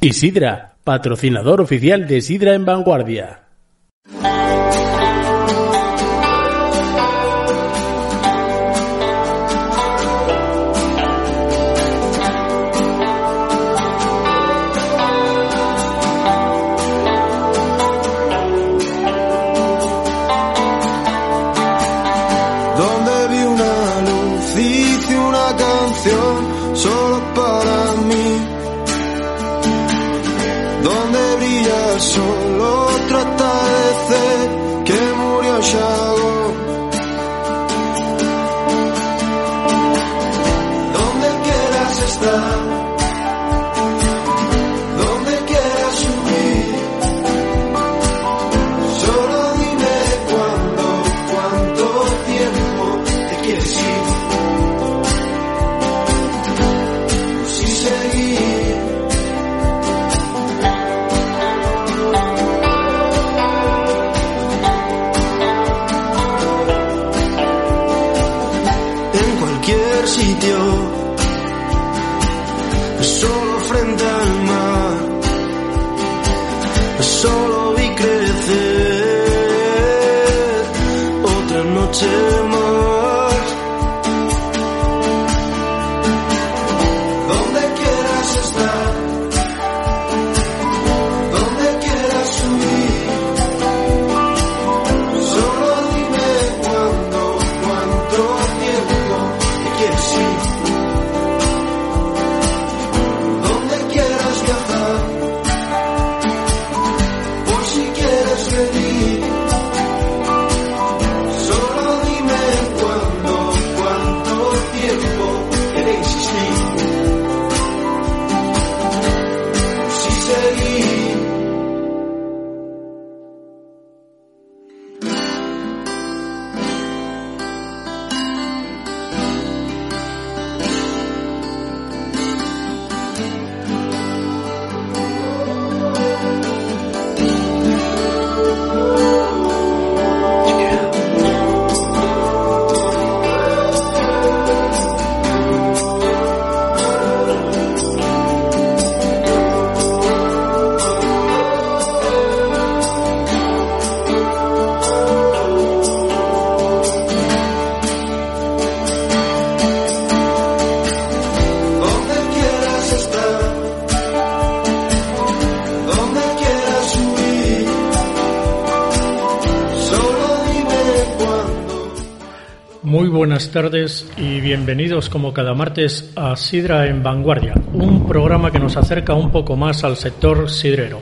Isidra, patrocinador oficial de Sidra en Vanguardia. Tardes y bienvenidos como cada martes a Sidra en Vanguardia, un programa que nos acerca un poco más al sector sidrero.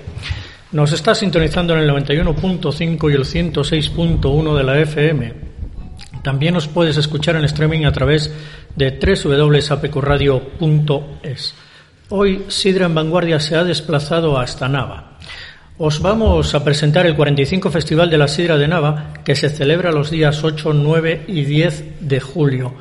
Nos está sintonizando en el 91.5 y el 106.1 de la FM. También nos puedes escuchar en streaming a través de www.apqradio.es. Hoy Sidra en Vanguardia se ha desplazado hasta Nava. Os vamos a presentar el 45 Festival de la Sidra de Nava que se celebra los días 8, 9 y 10 de julio.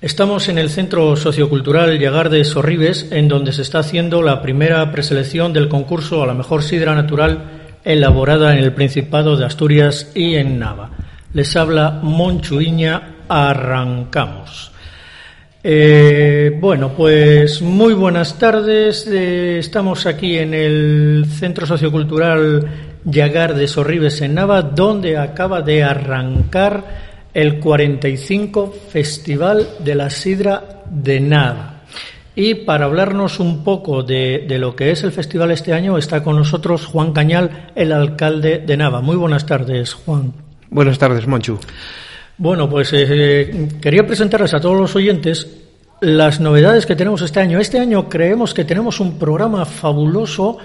Estamos en el Centro Sociocultural Llegar de Sorribes, en donde se está haciendo la primera preselección del concurso a la mejor sidra natural elaborada en el Principado de Asturias y en Nava. Les habla Monchuiña, arrancamos. Eh, bueno, pues muy buenas tardes. Eh, estamos aquí en el Centro Sociocultural Llagar de Sorribes en Nava, donde acaba de arrancar el 45 Festival de la Sidra de Nava. Y para hablarnos un poco de, de lo que es el festival este año, está con nosotros Juan Cañal, el alcalde de Nava. Muy buenas tardes, Juan. Buenas tardes, Monchu. Bueno, pues eh, quería presentarles a todos los oyentes las novedades que tenemos este año. Este año creemos que tenemos un programa fabuloso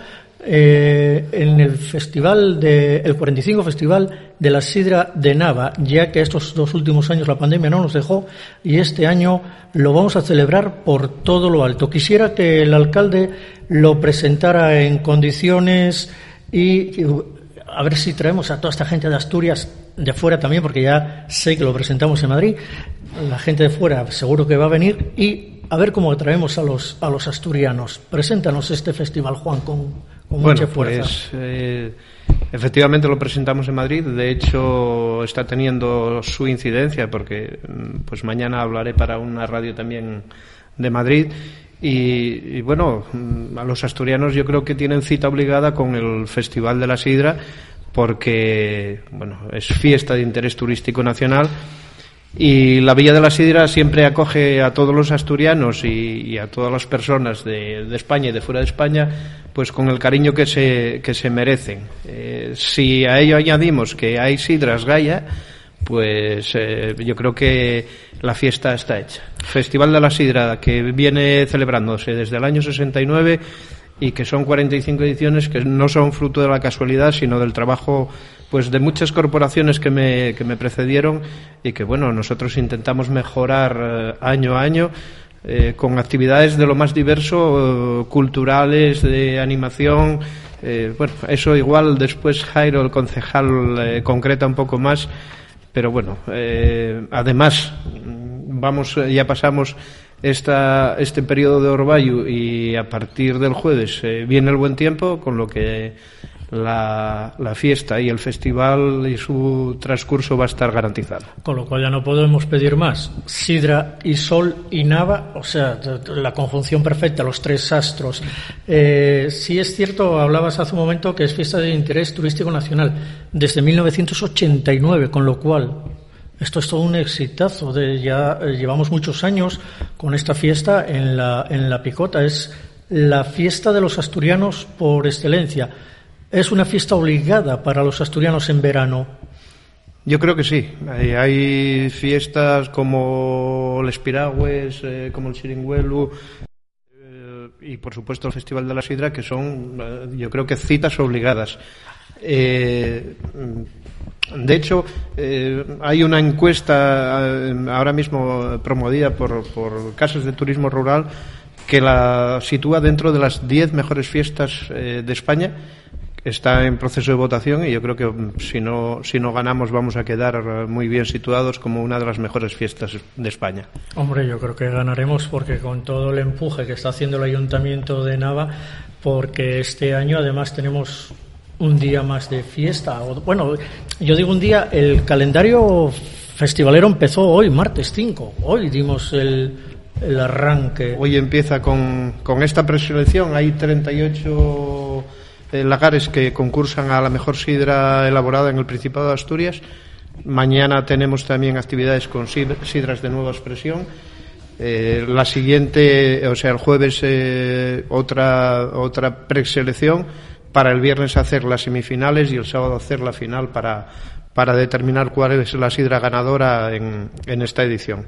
eh, en el festival de, el 45 Festival de la Sidra de Nava, ya que estos dos últimos años la pandemia no nos dejó y este año lo vamos a celebrar por todo lo alto. Quisiera que el alcalde lo presentara en condiciones y, a ver si traemos a toda esta gente de Asturias de fuera también, porque ya sé que lo presentamos en Madrid. La gente de fuera seguro que va a venir y a ver cómo traemos a los a los asturianos. Preséntanos este festival, Juan, con, con Bueno, mucha fuerza. pues eh, efectivamente lo presentamos en Madrid. De hecho, está teniendo su incidencia porque mm, pues mañana hablaré para una radio también de Madrid. Y, y, bueno, mm, a los asturianos yo creo que tienen cita obligada con el Festival de la Sidra porque bueno, es fiesta de interés turístico nacional y la Villa de la Sidra siempre acoge a todos los asturianos y, a todas las personas de, España y de fuera de España, pues con el cariño que se, que se merecen. Eh, si a ello añadimos que hay sidras Gaia, pues eh, yo creo que la fiesta está hecha. Festival de la Sidra, que viene celebrándose desde el año 69 y que son 45 ediciones que no son fruto de la casualidad, sino del trabajo pues de muchas corporaciones que me, que me precedieron y que bueno, nosotros intentamos mejorar eh, año a año eh, con actividades de lo más diverso, eh, culturales, de animación. Eh, bueno, eso igual después Jairo, el concejal, concreta un poco más, pero bueno, eh, además, vamos, ya pasamos esta, este periodo de Orbayu y a partir del jueves eh, viene el buen tiempo, con lo que la, fiesta y el festival y su transcurso va a estar garantizado. Con lo cual ya no podemos pedir más. Sidra y Sol y Nava, o sea, la conjunción perfecta, los tres astros. Eh, sí es cierto, hablabas hace un momento que es fiesta de interés turístico nacional desde 1989, con lo cual esto es todo un exitazo. Ya eh, llevamos muchos años con esta fiesta en la, en la Picota. Es la fiesta de los asturianos por excelencia. ¿Es una fiesta obligada para los asturianos en verano? Yo creo que sí. Hay, fiestas como el Espiragües, eh, como el Chiringuelu eh, y, por supuesto, el Festival de la Sidra, que son, eh, yo creo que citas obligadas. De hecho, hay una encuesta ahora mismo promovida por, por Casas de Turismo Rural que la sitúa dentro de las 10 mejores fiestas de España está en proceso de votación y yo creo que mm, si no, si no ganamos vamos a quedar muy bien situados como una de las mejores fiestas de España. Hombre, yo creo que ganaremos porque con todo el empuje que está haciendo el Ayuntamiento de Nava, porque este año además tenemos un día más de fiesta. Bueno, yo digo un día, el calendario festivalero empezó hoy, martes 5. Hoy dimos el, el arranque. Hoy empieza con, con esta preselección, hay 38 eh, lagares que concursan a la mejor sidra elaborada en el Principado de Asturias. Mañana tenemos también actividades con sidras de nueva expresión. Eh, la siguiente, o sea, el jueves eh, otra otra preselección para el viernes hacer las semifinales y el sábado hacer la final para, para determinar cuál es la sidra ganadora en, en esta edición.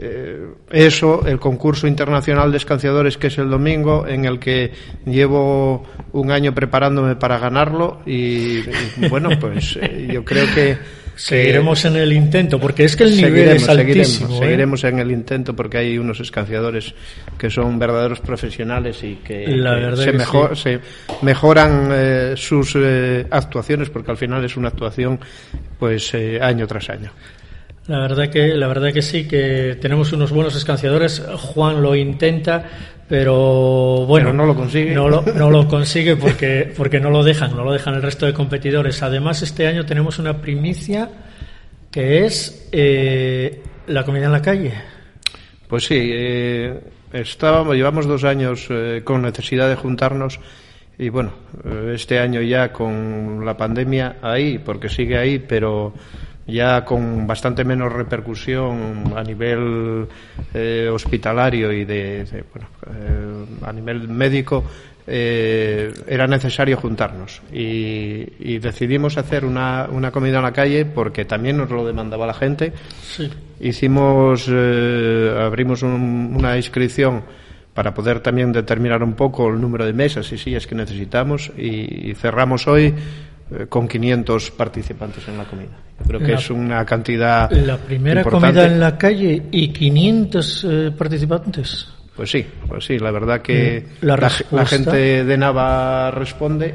Eh, eso, el concurso internacional de escanciadores que es el domingo, en el que llevo un año preparándome para ganarlo y, y bueno, pues eh, yo creo que Seguiremos en el intento, porque es que el nivel es altísimo. Seguiremos, ¿eh? seguiremos en el intento porque hay unos escanciadores que son verdaderos profesionales y que, que se, mejor, sí. se, mejoran sus actuaciones porque al final es una actuación pues año tras año. La verdad que la verdad que sí que tenemos unos buenos escanciadores. Juan lo intenta, pero bueno, pero no lo consigue. No lo, no lo consigue porque porque no lo dejan, no lo dejan el resto de competidores. Además, este año tenemos una primicia que es eh, la comida en la calle. Pues sí, eh, estábamos, llevamos dos años eh, con necesidad de juntarnos y bueno, eh, este año ya con la pandemia ahí, porque sigue ahí, pero ya con bastante menos repercusión a nivel eh, hospitalario y de, de bueno, eh, a nivel médico eh, era necesario juntarnos. Y, y decidimos hacer una, una, comida en la calle porque también nos lo demandaba la gente. Sí. hicimos eh, abrimos un, una inscripción para poder también determinar un poco el número de mesas y sillas que necesitamos y, y cerramos hoy con 500 participantes en la comida. Yo creo que La- es una cantidad La primera importante. comida en la calle y 500 eh, participantes. Pues sí, pues sí, la verdad que Mm, la la, la gente de Nava responde.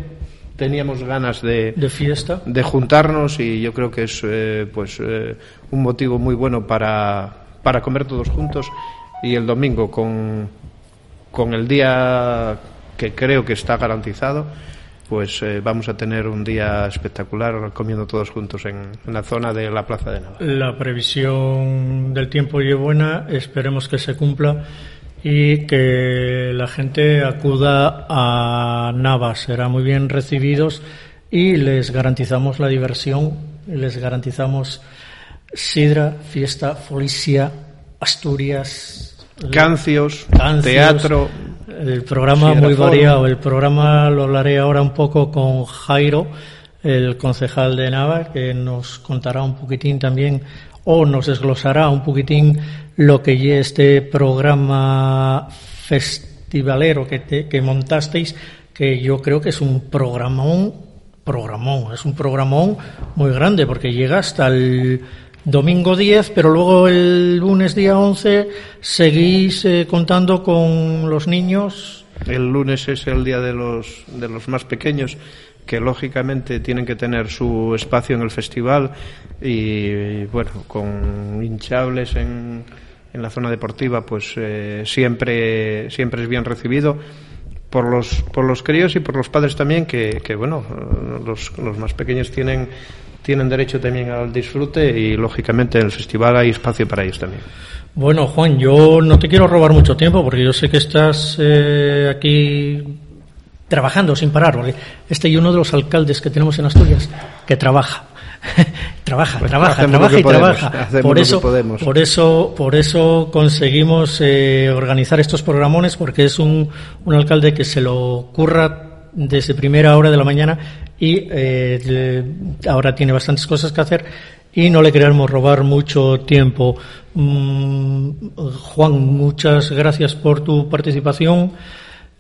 Teníamos ganas de, De fiesta. de juntarnos y yo creo que es eh, pues eh, un motivo muy bueno para, para comer todos juntos y el domingo con, con el día que creo que está garantizado pues eh, vamos a tener un día espectacular comiendo todos juntos en, en la zona de la Plaza de Nava. La previsión del tiempo y buena, esperemos que se cumpla y que la gente acuda a Nava. Serán muy bien recibidos y les garantizamos la diversión, les garantizamos sidra, fiesta, policía, Asturias, Cancios, Cancios, teatro, El programa Sidra muy variado. El programa lo hablaré ahora un poco con Jairo, el concejal de Nava, que nos contará un poquitín también o nos desglosará un poquitín lo que es este programa festivalero que, te- que montasteis, que yo creo que es un programón, programón, es un programón muy grande porque llega hasta el domingo 10, pero luego el lunes día 11 seguís eh, contando con los niños. El lunes es el día de los, de los más pequeños, que lógicamente tienen que tener su espacio en el festival y, bueno, con hinchables en, en la zona deportiva, pues eh, siempre, siempre es bien recibido por los, por los críos y por los padres también, que, que bueno, los, los más pequeños tienen, tienen derecho también al disfrute y lógicamente en el festival hay espacio para ellos también. Bueno, Juan, yo no te quiero robar mucho tiempo porque yo sé que estás eh, aquí trabajando sin parar, porque este es uno de los alcaldes que tenemos en Asturias que trabaja. trabaja, Pues trabaja, trabaja y podemos, trabaja. Por eso, por eso, por eso conseguimos eh, organizar estos programones, porque es un, un alcalde que se lo curra desde primera hora de la mañana y eh, ahora tiene bastantes cosas que hacer y no le queremos robar mucho tiempo. Mm, Juan, muchas gracias por tu participación.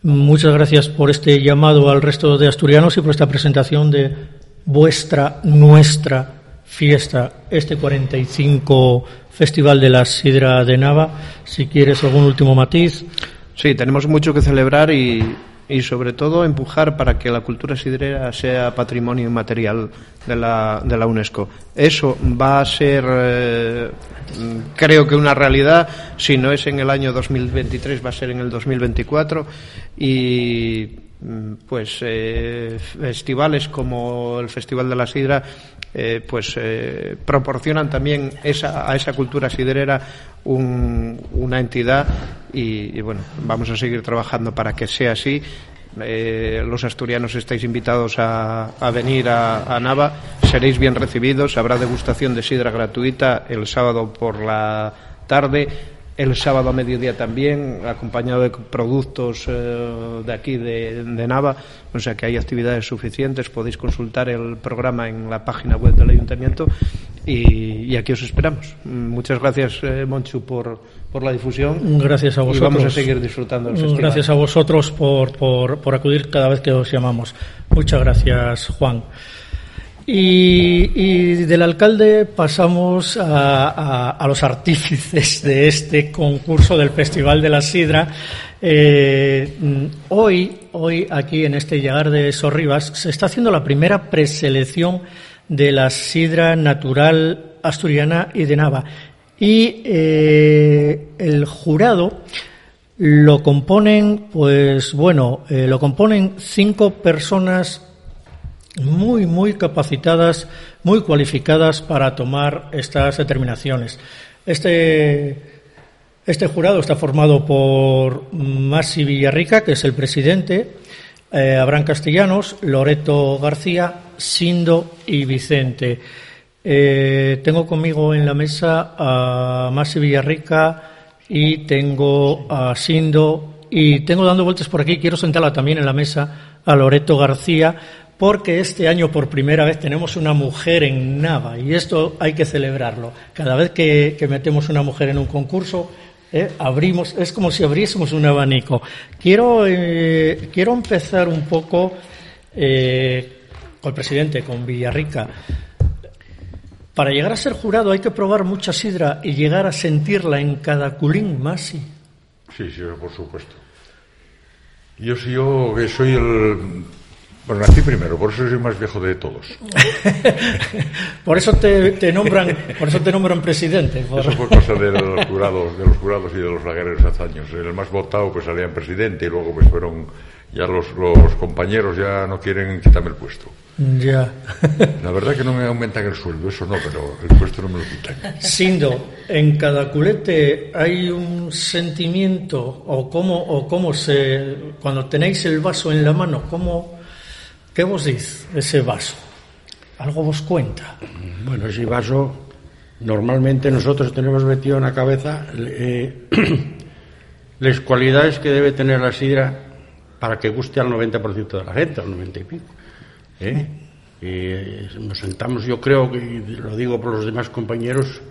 Muchas gracias por este llamado al resto de asturianos y por esta presentación de vuestra, nuestra fiesta, este 45 Festival de la Sidra de Nava. Si quieres algún último matiz. Sí, tenemos mucho que celebrar y, y sobre todo empujar para que la cultura sidrera sea patrimonio inmaterial de la, de la UNESCO. Eso va a ser, eh, creo que una realidad, si no es en el año 2023, va a ser en el 2024 y pues eh, festivales como el Festival de la Sidra eh, pues eh, proporcionan también esa, a esa cultura sidrera un- una entidad y, y, bueno vamos a seguir trabajando para que sea así. Eh, los asturianos estáis invitados a, a venir a, a Nava seréis bien recibidos habrá degustación de sidra gratuita el sábado por la tarde el sábado a mediodía también, acompañado de productos eh, de aquí, de, de Nava. O sea que hay actividades suficientes. Podéis consultar el programa en la página web del Ayuntamiento y, y aquí os esperamos. Mm, Muchas gracias, eh, Monchu, por, por la difusión. Gracias a Y vosotros. vamos a seguir disfrutando del festival. Gracias a vosotros por, por, por acudir cada vez que os llamamos. Muchas gracias, Juan. Y, y del alcalde pasamos a, a- a los artífices de este concurso del Festival de la Sidra. Eh, hoy, hoy aquí en este llegar de Sorribas se está haciendo la primera preselección de la sidra natural asturiana y de Nava. Y eh, el jurado lo componen, pues bueno, eh, lo componen cinco personas muy, muy capacitadas, muy cualificadas para tomar estas determinaciones. Este, este jurado está formado por Masi Villarrica, que es el presidente, eh, Abraham Castellanos, Loreto García, Sindo y Vicente. Eh, tengo conmigo en la mesa a Masi Villarrica y tengo a Sindo y tengo dando vueltas por aquí, quiero sentarla también en la mesa a Loreto García porque este año por primera vez tenemos una mujer en Nava y esto hay que celebrarlo. Cada vez que, que metemos una mujer en un concurso ¿eh? abrimos, es como si abriésemos un abanico. Quiero, eh, quiero empezar un poco eh, con el presidente, con Villarrica. Para llegar a ser jurado hay que probar mucha sidra y llegar a sentirla en cada culín más. sí. Sí, por supuesto. Yo, yo que soy el... Bueno, nací primero, por eso soy más viejo de todos. Por eso te, te nombran, por eso te nombran presidente. por- Eso fue cosa de los jurados, de los jurados y de los lagueros hace años. El más votado pues salía en presidente y luego pues fueron ya los, los compañeros ya no quieren quitarme el puesto. Ya. La verdad que no me aumentan el sueldo, eso no, pero el puesto no me lo quitan. Sindo, en cada culete hay un sentimiento o cómo o cómo se cuando tenéis el vaso en la mano, cómo qué vos dice ese vaso? Algo vos cuenta. Bueno, ese vaso, normalmente nosotros tenemos metido en la cabeza eh, las cualidades que debe tener la sidra para que guste al 90% de la gente, al 90 y pico. ¿eh? Eh, nos sentamos, yo creo que, y lo digo por los demás compañeros,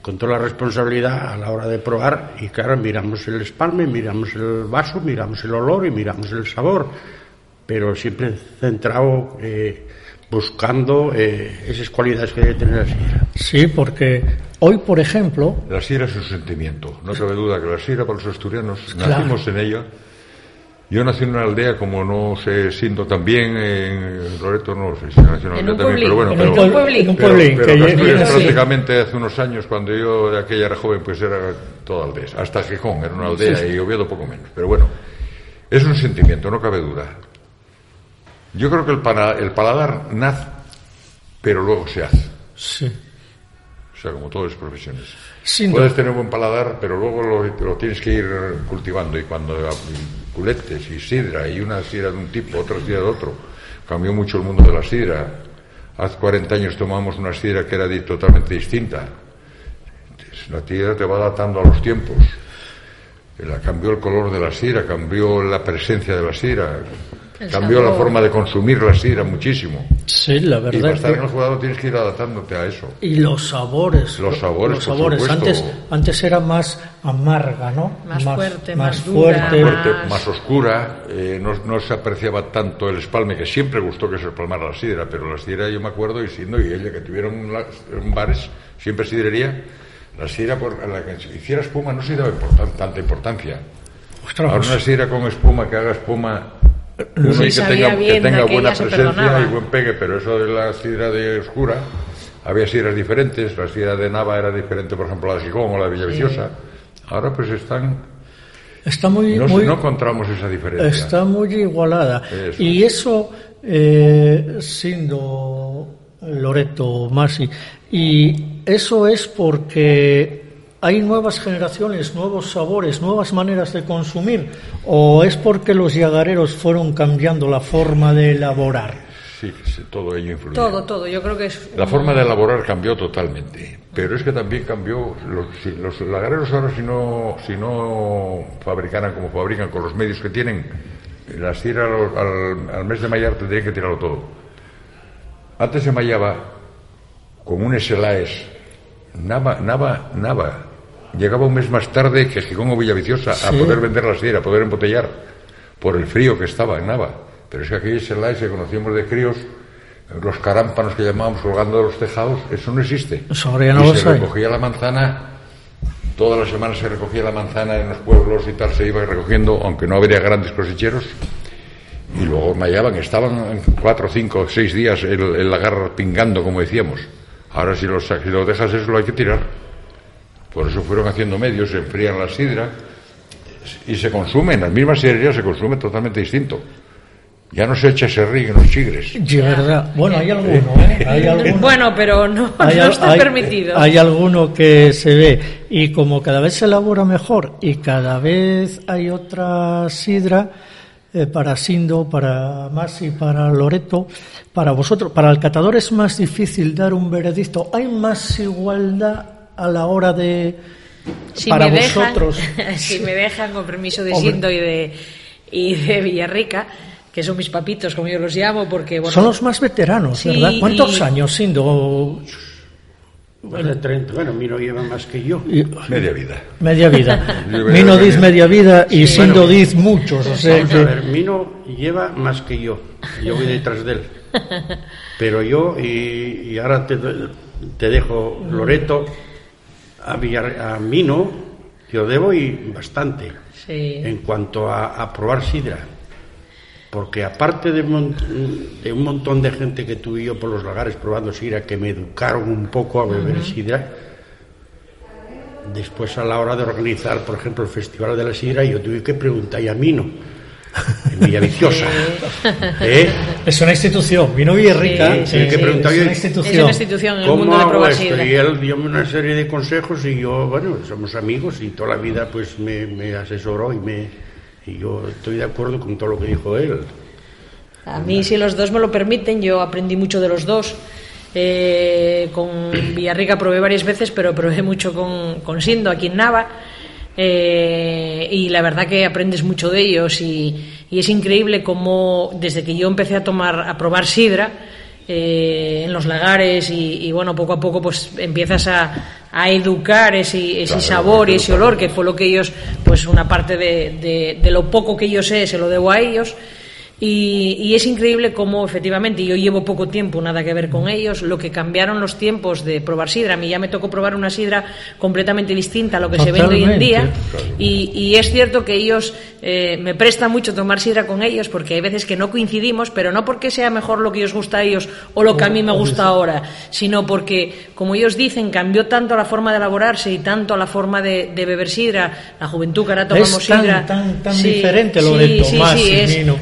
con toda la responsabilidad a la hora de probar y claro, miramos el espalme, miramos el vaso, miramos el olor y miramos el sabor, pero siempre centrado eh, buscando eh, esas cualidades que debe tener la sidra. Sí, porque hoy, por ejemplo, La sira es un sentimiento. No cabe duda que la sira para los asturianos Claro. nacimos en ella. Yo nací en una aldea, como no sé, siendo también en Loreto, no sé si nací en una aldea un también, pero bueno, en pero, un, pueblín. pero, pueblín, pero que Asturias viene así. prácticamente hace unos años, cuando yo de aquella era joven, pues era toda aldea. Hasta Gijón era una aldea y Oviedo poco menos. Pero bueno, es un sentimiento, no cabe duda. Yo creo que el, para- el paladar nace, pero luego se hace. Sí. O sea, como todas las profesiones. Sin Puedes tener buen paladar, pero luego lo, lo tienes que ir cultivando. Y cuando culetes y sidra, y una sidra de un tipo, otra sidra de otro, cambió mucho el mundo de la sidra. Hace 40 años tomamos una sidra que era totalmente distinta. La sidra te va adaptando a los tiempos. La- cambió el color de la sidra, cambió la presencia de la sidra, El cambió la forma de consumir la sidra muchísimo. Sí, la Y para verdad. estar en el jugador tienes que ir adaptándote a eso. Y los sabores. Los sabores, Los por sabores. supuesto. Antes, antes era más amarga, ¿no? Más fuerte, más fuerte. dura. fuerte, Más- más oscura, eh, no, no se apreciaba tanto el espalme, que siempre gustó que se espalmara la sidra, pero la sidra yo me acuerdo, y siendo y ella que tuvieron la- en bares, siempre sidrería, la sidra por la que se hiciera espuma no se daba importan- tanta importancia. Ostras, Ahora una sidra con espuma, que haga espuma, uno Sí, que tenga, que tenga buena se presencia y buen pegue, pero eso de la sidra de oscura, había sidras diferentes, la sidra de Nava era diferente, por ejemplo, la de Gijón o la de Villaviciosa. Ahora pues están está muy, no, muy, no encontramos esa diferencia. Está muy igualada. Eso. Y eso, eh, siendo Loreto Masi, y eso es porque hay nuevas generaciones, nuevos sabores, nuevas maneras de consumir, o es porque los yagareros fueron cambiando la forma de elaborar. Sí, sí, todo ello influyó. Todo, todo. Yo creo que es. La forma de elaborar cambió totalmente, pero es que también cambió. Los, si- los lagareros ahora, si no, si no fabricaran como fabrican con los medios que tienen, la sidra al, al- al mes de mallar tendrían que tirarlo todo. Antes se mallaba con un SLAES, Nava, Nava, Nava. Llegaba un mes más tarde que Gijón o Villaviciosa a poder vender la sidra, a poder embotellar, por el frío que estaba en Nava. Pero es que aquellos SLAES que conocíamos de críos, los carámpanos que llamábamos colgando de los tejados, eso no existe. Eso ya no y se recogía la manzana, todas las semanas se recogía la manzana en los pueblos y tal, se iba recogiendo, aunque no habría grandes cosecheros, y luego mallaban, estaban cuatro, cinco, seis días el, el lagar pingando, como decíamos. Ahora si lo, si lo dejas eso lo hay que tirar. Por eso fueron haciendo medios, se enfrían la sidra y se consume, en las mismas sidrerías se consume totalmente distinto. Ya no se echa serrín en los chigres. De verdad. Bueno, hay alguno, ¿eh? Hay alguno. Bueno, pero no, Hay no está hay- permitido. Hay alguno que se ve y como cada vez se elabora mejor y cada vez hay otra sidra eh, para Sindo, para Masi, para Loreto, para vosotros, para el catador es más difícil dar un veredicto. Hay más igualdad a la hora de si para me dejan, vosotros. si me dejan con permiso de Hombre. Sindo y de y de Villarrica, que son mis papitos, como yo los llamo, porque bueno, Son los más veteranos, Sí, ¿verdad? ¿Cuántos y- años, Sindo? De 30. Bueno, Mino lleva más que yo. Media vida. media vida. Mino que diz bien. media vida y Sí, Sindo bueno. diz muchos, o sea Vamos a que... ver, Mino lleva más que yo. Yo voy detrás de él. Pero yo, y, y ahora te, te dejo Loreto, a, Villar- a Mino, yo debo y bastante. Sí. En cuanto a, a probar sidra. Porque aparte de, mon- de un montón de gente que tuve yo por los lagares probando sidra, que me educaron un poco a beber sidra, después a la hora de organizar, por ejemplo, el Festival de la Sidra, yo tuve que preguntar a Mino, en Villaviciosa. ¿Eh? Es una institución, Vino Villarrica Sí, sí, que preguntar es yo- una Es institución. una institución en el ¿Cómo mundo de hago esto? Y él dio una serie de consejos y yo, bueno, somos amigos y toda la vida pues me, me asesoró y me y yo estoy de acuerdo con todo lo que dijo él. A mí, si los dos me lo permiten, yo aprendí mucho de los dos. Eh, con Villarrica probé varias veces, pero probé mucho con, con Sindo aquí en Nava. Eh, y la verdad que aprendes mucho de ellos y, y es increíble cómo desde que yo empecé a tomar a probar sidra eh, en los lagares y, y, bueno poco a poco pues empiezas a, a educar ese, ese Claro, sabor y ese olor que fue lo que ellos pues una parte de, de- de lo poco que yo sé se lo debo a ellos y, y es increíble cómo efectivamente yo llevo poco tiempo, nada que ver con ellos, lo que cambiaron los tiempos de probar sidra. A mí ya me tocó probar una sidra completamente distinta a lo que se vende hoy en día. Y, y es cierto que ellos, eh, me presta mucho tomar sidra con ellos porque hay veces que no coincidimos, pero no porque sea mejor lo que os gusta a ellos o lo que a mí me gusta ahora, sino porque, como ellos dicen, cambió tanto la forma de elaborarse y tanto la forma de, de beber sidra, la juventud que ahora tomamos Es tan, sidra. tan, tan Sí, diferente lo sí, de Tomás sí,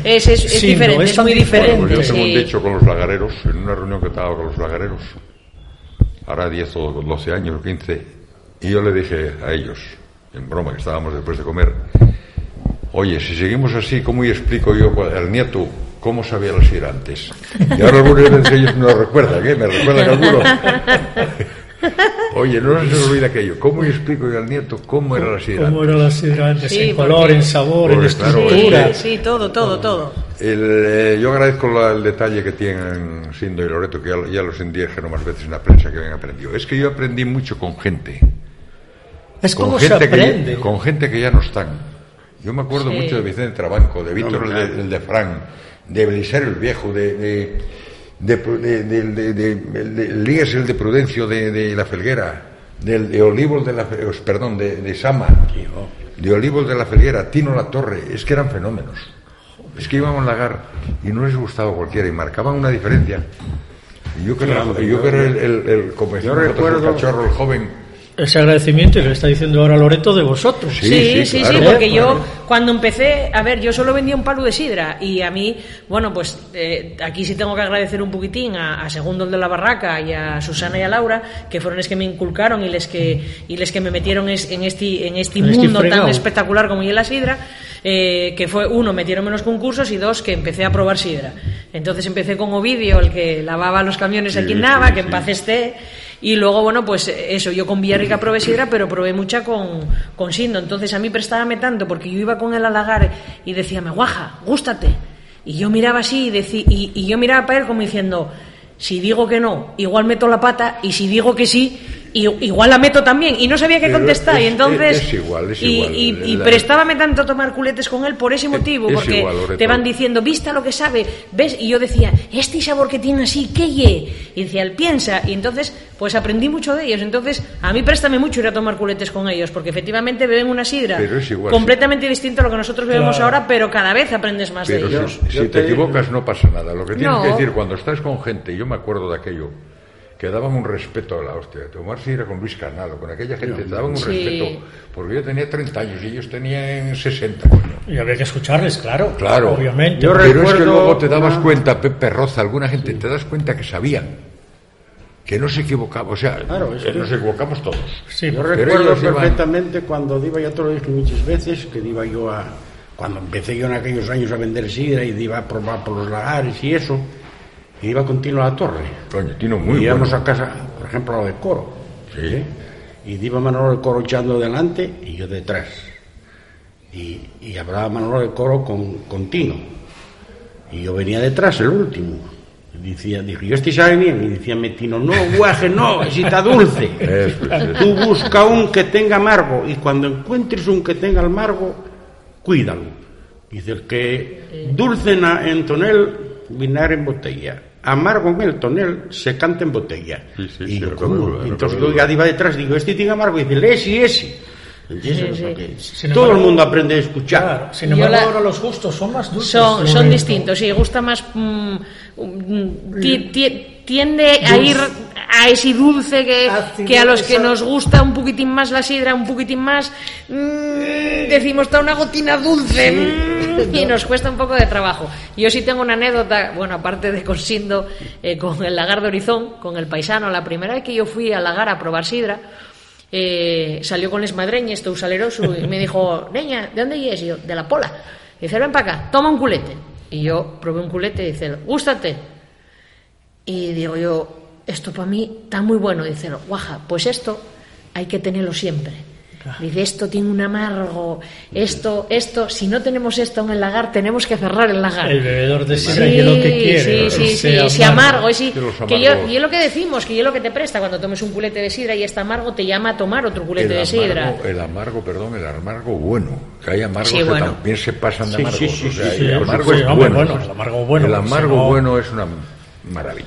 es, es, es, es Sí, no, diferente, es es, muy diferente. diferente. Pues yo tengo sí. un dicho con los lagareros, en una reunión que estaba con los lagareros, hará 10 o 12 años o 15, y yo le dije a ellos, en broma, que estábamos después de comer, oye, si seguimos así, ¿cómo y explico yo al nieto cómo sabía la sidra antes? Y ahora algunos de ellos me lo recuerdan, ¿eh? Me recuerdan algunos. Oye, no se nos olvida aquello. ¿Cómo y explico yo al nieto cómo era la sidra ¿Cómo era la sidra antes? Sí, en color, en sabor, en claro, estructura. Sí, sí, todo, todo, todo. El, eh, yo agradezco la- el detalle que tienen Sindo y Loreto, que ya, ya los indígenas más veces en la prensa que habían aprendido. Es que yo aprendí mucho con gente. Es Con como se gente, que, aprende. ya- con gente que ya no están. Yo me acuerdo Sí. mucho de Vicente Trabanco, de Víctor No, el, de, el de Fran, de Belisario el Viejo, de, de, de, de, de, de- de- el de Elías el de Prudencio de, de la Felguera, del de Olivos de la os- perdón, de, de Sama, de Olivos de la Felguera, Tino La Torre, es que eran fenómenos. Es que íbamos a lagar y no les gustaba cualquiera y marcaban una diferencia. Y yo que era, Claro, yo yo- que era el, el, el- como el cachorro, el joven, Ese agradecimiento y lo está diciendo ahora Loreto de vosotros. Sí, Sí, sí, sí, sí, claro. porque Claro. yo cuando empecé, a ver, yo solo vendía un palo de sidra y a mí, bueno, pues eh, aquí sí tengo que agradecer un poquitín a, a Segundo el de la Barraca y a Susana y a Laura, que fueron los que me inculcaron y les que y les que me metieron es- en este en este En este mundo tan fregado. espectacular como es la sidra, eh, que fue uno, metieron menos concursos y dos, que empecé a probar sidra. Entonces empecé con Ovidio, el que lavaba los camiones aquí en Sí, Nava, sí, que en sí. paz esté. Y luego, bueno, pues eso, yo con Villarrica probé sidra, pero probé mucha con, con Sindo. Entonces a mí prestábame tanto porque yo iba con él a lagar y decía, me guaja, gústate. Y yo miraba así y, decí- y, y yo miraba para él como diciendo, si digo que no, igual meto la pata, y si digo que sí, i- igual la meto también. Y no sabía qué contestar. y es- entonces. es igual, es y, igual. y- y La- prestábame tanto tomar culetes con él por ese motivo, es porque igual, te van diciendo, vista lo que sabe, ¿ves? Y yo decía, este sabor que tiene así, ¿qué ye? Y decía, él piensa. Y entonces, pues aprendí mucho de ellos. Entonces, a mí préstame mucho ir a tomar culetes con ellos, porque efectivamente beben una sidra Pero es igual, completamente distinta a lo que nosotros bebemos Claro. ahora, pero cada vez aprendes más Pero de ellos. si, Yo- si yo te te- equivocas no pasa nada. Lo que tienes No. que decir cuando estás con gente, yo me acuerdo de aquello, que daban un respeto a la hostia. Tomar sidra con Luis Carnado, con aquella gente, te daban un Sí. respeto. Porque yo tenía 30 años y ellos tenían 60. coño. Y había que escucharles, claro. Claro. Obviamente. Yo Pero es que luego te dabas una- cuenta, Pepe Roza, alguna gente, te das cuenta que sabían. Que no se equivocaba. O sea, Claro, es eh, que- nos equivocamos todos. Sí, Yo Pero recuerdo ellos iban- perfectamente cuando iba, ya te lo dije muchas veces, que iba yo a. Cuando empecé yo en aquellos años a vender sidra y iba a probar por los lagares y eso, y iba continuo a la torre. Coño, Tino, muy y íbamos bueno. a casa, por ejemplo, a lo de coro. Sí. Y iba Manolo del coro echando delante y yo detrás. Y, y hablaba Manolo del coro con, con Tino. Y yo venía detrás, el último. decía, dije, yo este sabe bien, y decía Metino, no, guaje, no, si está dulce. Tú busca un que tenga amargo, y cuando encuentres un que tenga amargo, cuídalo. Dice, el que dulce en, en tonel, vinagre en botella. Amargo en el tonel, se canta en botella. Sí, sí, y sí, yo, ¿cómo? recuerdo, lo Entonces recuerdo. yo ya iba detrás, digo, este tiene amargo, y dice, ese, ese. Sea sí. todo embargo- el mundo aprende a escuchar. Claro, sin embargo, la- ahora los gustos son más dulces. Son, distintos, sí, gusta más. mm, ti- ti- tiende a ir a ese dulce que, que a los que nos gusta un poquitín más la sidra, un poquitín más. mm, decimos, está una gotina dulce. mm, y nos cuesta un poco de trabajo. Yo sí tengo una anécdota, bueno, aparte de con Sindo, eh, con el lagar de Horizón, con el paisano, la primera vez que yo fui al lagar a probar sidra. eh, salió con les madreñes, todo saleroso, y me dijo, Neña, ¿de dónde es? Y yo, de la pola. Y dice, ven para acá, toma un culete. Y yo probé un culete y dice, gústate. Y digo yo, esto para mí está muy bueno. Dice, guaja, pues esto hay que tenerlo siempre. Dice, esto tiene un amargo, esto, esto, si no tenemos esto en el lagar, tenemos que cerrar el lagar. El bebedor de Sí, sidra que lo que quiere. sí, sí, sí, ese amargo, De los que yo, y es lo que decimos, que es lo que te presta cuando tomes un culete de sidra y está amargo, te llama a tomar otro culete de sidra. amargo, el amargo, perdón, el amargo bueno. Que hay amargos Sí, que bueno. también se pasan de Sí, amargos. sí, sí, o sea, sí, el sí, amargo sí, es hombre, bueno. bueno, el amargo bueno, El amargo no- bueno es una maravilla.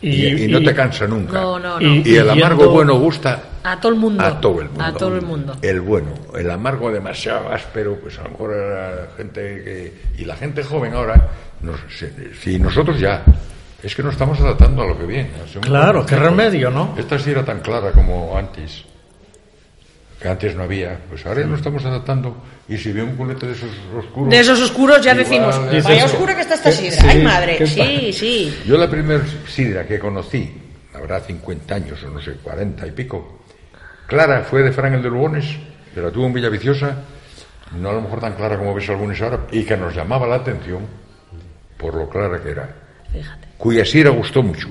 Y- Y, y no te cansa nunca. No, no, no. Y- Y el amargo bueno gusta A todo el mundo. a todo el mundo. A todo el mundo. El bueno. El amargo demasiado áspero, pues a lo mejor la gente que... Y la gente joven ahora, nos- si, si nosotros ya... Es que nos estamos adaptando a lo que viene. Claro, qué remedio, ¿no? Esta sí era tan clara como antes. Que antes no había. Pues ahora ya nos estamos adaptando. Y si ve un culete de esos oscuros... De esos oscuros ya decimos, eh, vaya oscura que está esta sidra. sí, Ay, madre. Sí, sí. Yo la primera sidra que conocí, habrá 50 años o no sé, 40 y pico, clara fue de Fran el de Lugones, que la tuvo en Villaviciosa, no a lo mejor tan clara como ves algunos ahora, y que nos llamaba la atención por lo clara que era, Fíjate. cuya sidra gustó mucho.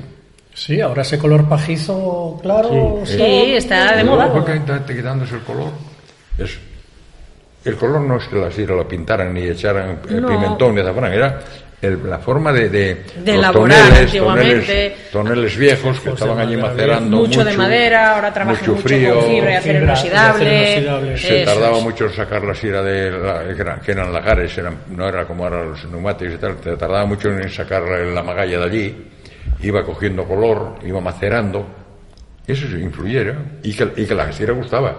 Sí, ahora ese color pajizo, claro. Sí, está de moda. ¿Por qué está quitándose el color? Es, el color no es que la sidra la pintaran ni echaran eh, No. pimentón ni azafrán, era el- la forma de, de, De los elaborar toneles, antiguamente. toneles, toneles viejos que estaban allí macerando Mucho de madera, ahora trabajan mucho frío, con fibra y acero Fibra y acero inoxidable. inoxidable. se Eso tardaba es. mucho en sacar la sidra de la- que, eran, que eran lagares, eran, no era como ahora los neumáticos y tal, te tardaba mucho en sacar la, la magalla de allí, iba cogiendo color, iba macerando, eso influyera, y que, y que la sidra gustaba.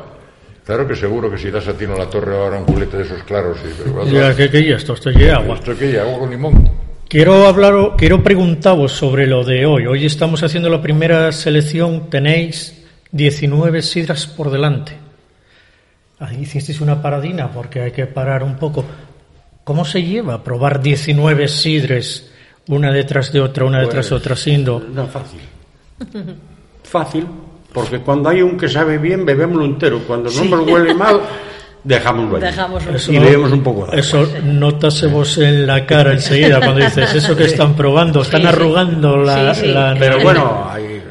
Claro que seguro que si das a Tino la torre ahora un culete de esos claros, y, pero, ¿qué, qué, esto? Esto es agua. ¿Esto qué? ¿Agua con limón? Quiero hablar, quiero preguntaros sobre lo de hoy. Hoy estamos haciendo la primera selección. Tenéis 19 sidras por delante. Ahí hicisteis una paradina porque hay que parar un poco. ¿Cómo se lleva a probar 19 sidres una detrás de otra, una detrás de otra, siendo? No, fácil. Fácil, porque cuando hay un que sabe bien, bebémoslo entero. Cuando no nos huele mal, dejámoslo ahí. Y bebemos un poco de agua. Eso notase vos en la cara enseguida cuando dices eso que están probando, están Sí, sí. arrugando la, Sí, sí. la Pero bueno, hay,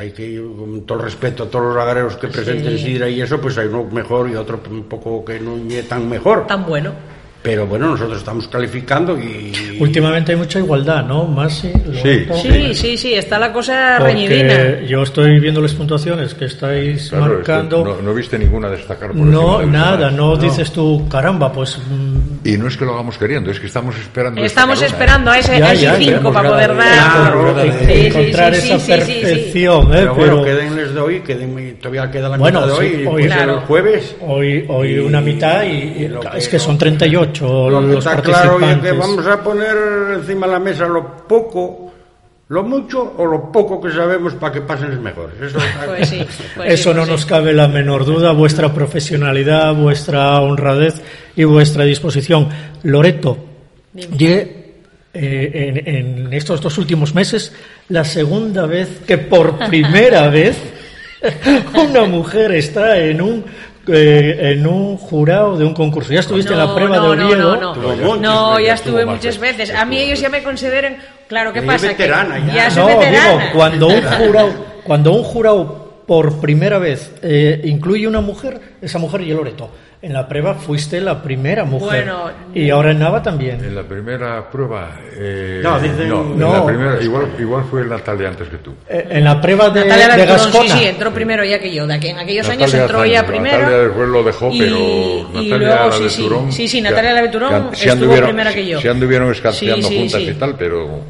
hay que ir con todo el respeto a todos los lagareros que presenten Sí. sidra y eso, pues hay uno mejor y otro un poco que no es tan mejor. Tan bueno. Pero bueno, nosotros estamos calificando y... Últimamente hay mucha igualdad, ¿no? Más sí. Loreto. Sí, sí, sí, está la cosa Porque reñidina. yo estoy viendo las puntuaciones que estáis Claro, marcando. no, no viste ninguna destacar por No, nada, demás. no, dices tú, caramba, pues mm, Y no es que lo hagamos queriendo, es que estamos esperando. Estamos una, esperando a ese, Ya, a ese ya, cinco para poder de- dar. Claro, Sí, sí, encontrar sí, esa sí, sí, sí, sí. perfección, ¿eh? Pero bueno, Pero quédenles de hoy, queden, todavía queda la Bueno, mitad de hoy, sí, hoy- Claro. el jueves. hoy, hoy Y- una mitad y, y es que no- son 38 Lo que los está claro es que vamos a poner encima de la mesa lo poco, lo mucho o lo poco que sabemos para que pasen los mejores. Eso está- Pues sí, pues Eso sí, no pues nos sí. cabe la menor duda, vuestra profesionalidad, vuestra honradez y vuestra disposición. Loreto, ye, eh, en, en estos dos últimos meses, la segunda vez que por primera vez una mujer está en un eh, en un jurado de un concurso. Ya estuviste en la prueba no, de no, Oviedo. No, no, no. No, ya estuve muchas veces. A mí ellos ya me consideran, claro, ¿qué pasa? Que veterana ya. ya soy No, veterana. digo, cuando un jurado, cuando un jurado por primera vez eh, incluye una mujer, esa mujer y el Loreto. En la prueba fuiste la primera mujer. Bueno, y ahora en Nava también. En la primera prueba. eh, No, dicen- no, en No. la primera, igual, igual fue Natalia antes que tú. Eh, en la prueba de, Natalia de Bertrón, sí, Gascona. sí, entró primero ya que yo. De que en aquellos años Natalia entró hace ella años, primero. Natalia después lo dejó, y, pero y Natalia luego, sí, sí, Turón, sí, sí, Natalia la estuvo primera que yo. Sí anduvieron escateando Sí, sí, juntas sí. y tal, pero,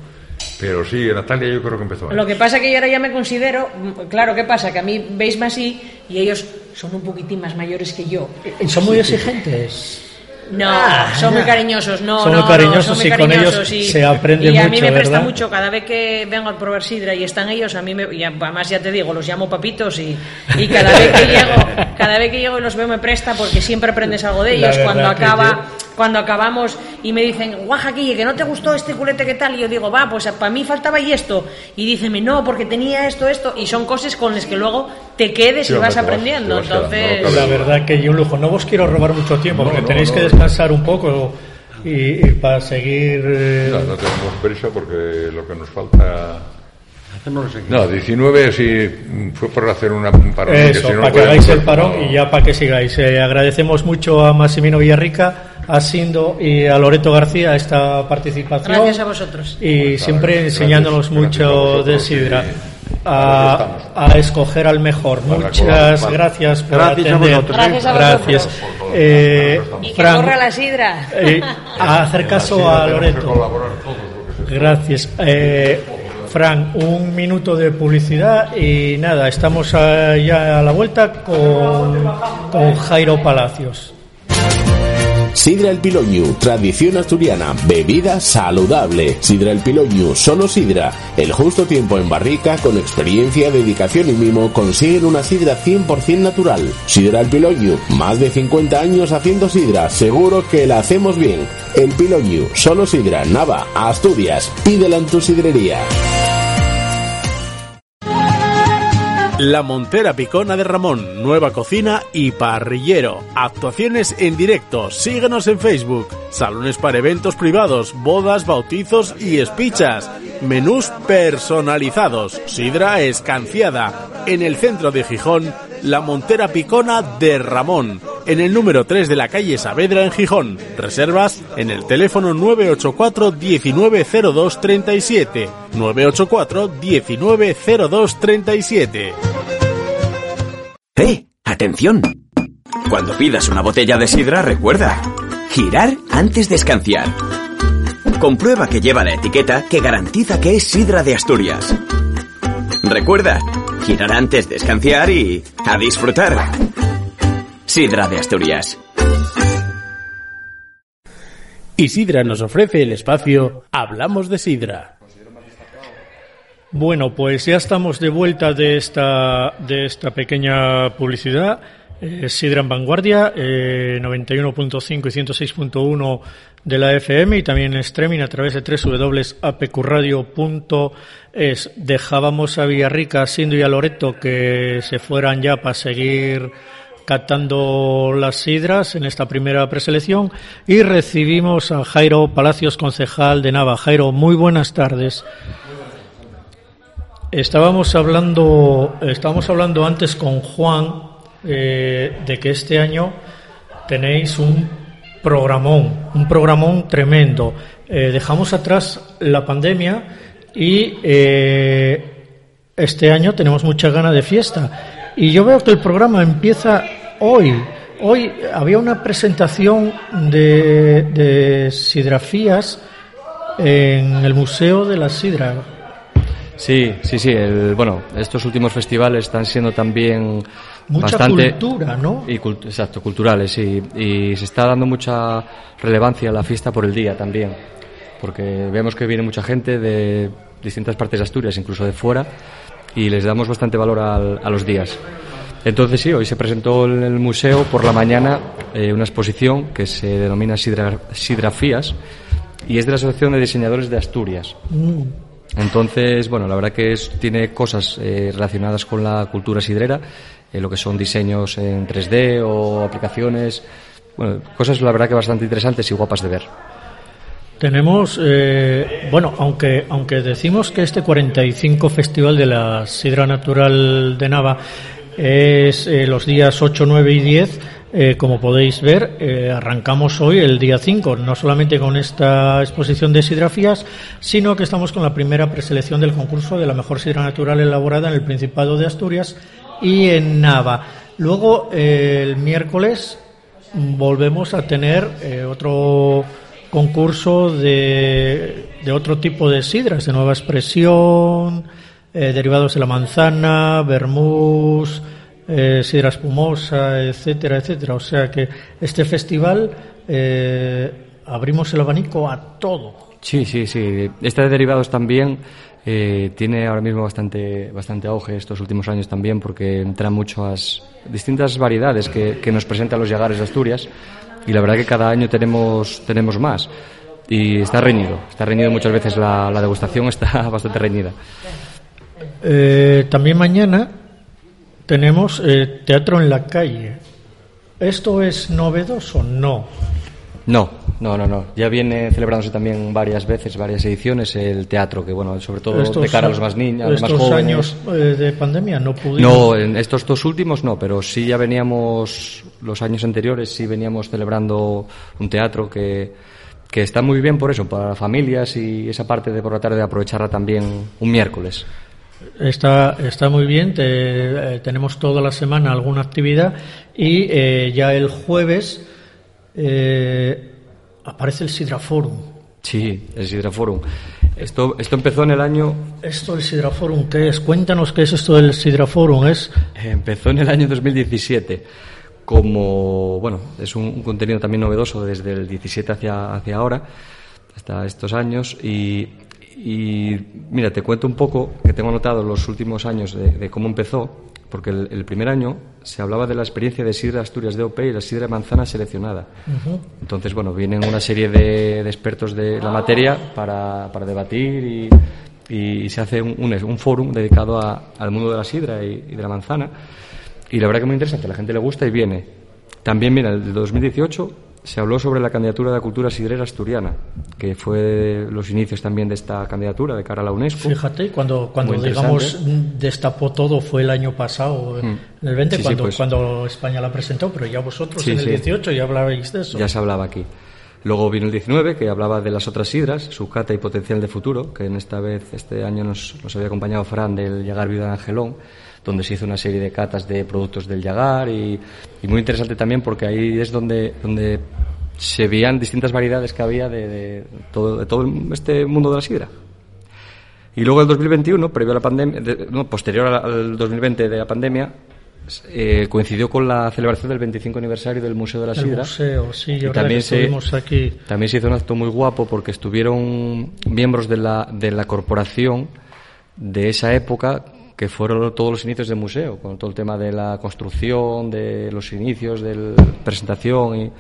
pero sí, Natalia yo creo que empezó. Lo que pasa es que yo ahora ya me considero, claro, ¿qué pasa? Que a mí veisme así y ellos son un poquitín más mayores que yo. Y son muy exigentes. No, Ah, son muy cariñosos, no, Son no, muy no, cariñosos son muy y con ellos y- se aprende Y a mí mucho, me presta ¿verdad? mucho, cada vez que vengo a probar sidra y están ellos, a mí me, y además ya te digo, los llamo papitos y, y cada vez que llego, cada vez que llego y los veo me presta porque siempre aprendes algo de ellos. Cuando acaba, cuando acabamos y me dicen, guaja, Guille, que no te gustó este culete, ¿qué tal? Y yo digo, va, pues para mí faltaba y esto. Y díceme, no, porque tenía esto, esto. Y son cosas con las que luego te quedes Sí, y vas te vas- aprendiendo. te vas quedando, Entonces, no, La verdad que yo un lujo. No os quiero robar mucho tiempo No, porque no, tenéis no. que descansar un poco y, y para seguir. eh, No, no tenemos prisa porque lo que nos falta. No, 19 sí fue por hacer una, un parón. que Eso, si no para que hagáis el parón no. y ya para que sigáis. Eh, agradecemos mucho a Massimino Villarrica, a Sindo y a Loreto García esta participación. gracias a vosotros. Y siempre gracias, enseñándonos gracias mucho a vosotros de Sidra. para A, a escoger al mejor. Para Muchas colaborar. gracias por Gracias a atender. vosotros, ¿eh? Gracias a. Gracias. Eh, Y que corra la sidra. eh, a hacer caso a Loreto. Gracias. Eh, Fran, un minuto de publicidad y nada, estamos ya a la vuelta con, con Jairo Palacios. Sidra El Piloñu, tradición asturiana, bebida saludable. Sidra El Piloñu, solo sidra. El justo tiempo en barrica, con experiencia, dedicación y mimo, consiguen una sidra 100% natural. Sidra El Piloñu, más de 50 años haciendo sidra, seguro que la hacemos bien. El Piloñu, solo sidra, Nava, Asturias. Pídela en tu sidrería. La Montera Picona de Ramón, nueva cocina y parrillero. Actuaciones en directo, síguenos en Facebook. Salones para eventos privados, bodas, bautizos y espichas. Menús personalizados, sidra escanciada. En el centro de Gijón, La Montera Picona de Ramón. En el número 3 de la calle Saavedra en Gijón. Reservas en el teléfono 984 190237. 984 190237. ¡Eh! ¡Atención! Cuando pidas una botella de sidra, recuerda. Girar antes de escanciar. Comprueba que lleva la etiqueta que garantiza que es sidra de Asturias. Recuerda, girar antes de escanciar y... ¡A disfrutar! Sidra de Asturias. Y Sidra nos ofrece el espacio Hablamos de Sidra. Bueno, pues ya estamos de vuelta de esta, de esta pequeña publicidad. Eh, Sidra en Vanguardia, eh, 91.5 y 106.1 de la FM y también en streaming a través de www.apqradio.es. Dejábamos a Villarrica, Sindo y a Loreto que se fueran ya para seguir catando las sidras en esta primera preselección y recibimos a Jairo Palacios, concejal de Nava. Jairo, muy buenas tardes. Estábamos hablando, estábamos hablando antes con Juan eh, de que este año tenéis un programón, un programón tremendo. Eh, dejamos atrás la pandemia y eh, este año tenemos mucha ganas de fiesta. Y yo veo que el programa empieza hoy. Hoy había una presentación de, de sidrafías en el Museo de la Sidra. Sí, sí, sí. El, bueno, estos últimos festivales están siendo también Mucha bastante cultura, ¿no? y cult- exacto, culturales, sí. Y se está dando mucha relevancia a la fiesta por el día también, porque vemos que viene mucha gente de distintas partes de Asturias, incluso de fuera, y les damos bastante valor al- a los días. Entonces sí, hoy se presentó en el museo por la mañana eh, una exposición que se denomina Sidra- Sidrafías y es de la Asociación de Diseñadores de Asturias. Mm. Entonces, bueno, la verdad que es- tiene cosas eh, relacionadas con la cultura sidrera, eh, lo que son diseños en 3D o aplicaciones, bueno, cosas la verdad que bastante interesantes y guapas de ver. Tenemos, eh, bueno, aunque, aunque decimos que este 45 Festival de la Sidra Natural de Nava es eh, los días 8, 9 y 10, eh, como podéis ver, eh, arrancamos hoy el día 5, no solamente con esta exposición de sidrafías, sino que estamos con la primera preselección del concurso de la mejor sidra natural elaborada en el Principado de Asturias y en Nava. Luego, eh, el miércoles, volvemos a tener otro concurso de, de otro tipo de sidras, de nueva expresión, eh, derivados de la manzana, vermús, eh, sidra espumosa, etcétera, etcétera. O sea que este festival eh, abrimos el abanico a todo. Sí, sí, sí. Este de derivados también tiene ahora mismo bastante, bastante auge estos últimos años también porque entran muchas distintas variedades que, que nos presentan los llagares de Asturias y la verdad que cada año tenemos, tenemos más. Y está reñido, está reñido muchas veces la, degustación, está bastante reñida. Eh, también mañana tenemos eh, teatro en la calle. ¿Esto es novedoso? No. No, no, no, no. Ya viene celebrándose también varias veces, varias ediciones el teatro, que bueno, sobre todo de cara a los más niños, a los más estos jóvenes. años eh, de pandemia no pudimos. No, en estos dos últimos no, pero sí ya veníamos, los años anteriores sí veníamos celebrando un teatro que, que está muy bien por eso, para familias y esa parte de por la tarde aprovecharla también un miércoles. Está, está muy bien, te- eh, tenemos toda la semana alguna actividad y eh, ya el jueves eh, aparece el Sidra Forum. Sí, el Sidra Forum. Esto, esto empezó en el año, ¿Esto del Sidra Forum qué es? Cuéntanos qué es esto del Sidra Forum. Es empezó en el año 2017 como, bueno, es un, un contenido también novedoso desde el 17 hacia, hacia ahora, hasta estos años y, y mira, te cuento un poco que tengo anotado los últimos años de, de cómo empezó, porque el, el primer año se hablaba de la experiencia de sidra Asturias de OP y la sidra manzana seleccionada. Entonces, bueno, vienen una serie de, de expertos de la materia para, para debatir y, y se hace un, un, un fórum dedicado a- al mundo de la sidra y, y de la manzana. Y la verdad que muy interesante, a la gente le gusta y viene. También, mira, el de 2018 se habló sobre la candidatura de la cultura sidrera asturiana, que fue los inicios también de esta candidatura de cara a la UNESCO. Fíjate, cuando, cuando digamos destapó todo fue el año pasado, Mm. en el 20, Sí, sí, cuando, pues. cuando España la presentó, pero ya vosotros Sí, en el sí. 18 ya hablabais de eso. Ya se hablaba aquí. Luego vino el 19, que hablaba de las otras sidras, su cata y potencial de futuro, que en esta vez, este año nos, nos había acompañado Fran del Yagar Vida de Angelón, donde se hizo una serie de catas de productos del Yagar y, y muy interesante también porque ahí es donde, donde se veían distintas variedades que había de, de todo, de todo este mundo de la sidra. Y luego el 2021, previo a la pandemia, de- no, posterior al- al 2020 de la pandemia, eh, coincidió con la celebración del 25 aniversario del Museo de la El Sidra. museo, sí, yo también se, aquí. también se hizo un acto muy guapo porque estuvieron miembros de la, de la corporación de esa época que fueron todos los inicios del museo, con todo el tema de la construcción, de los inicios, de la presentación y,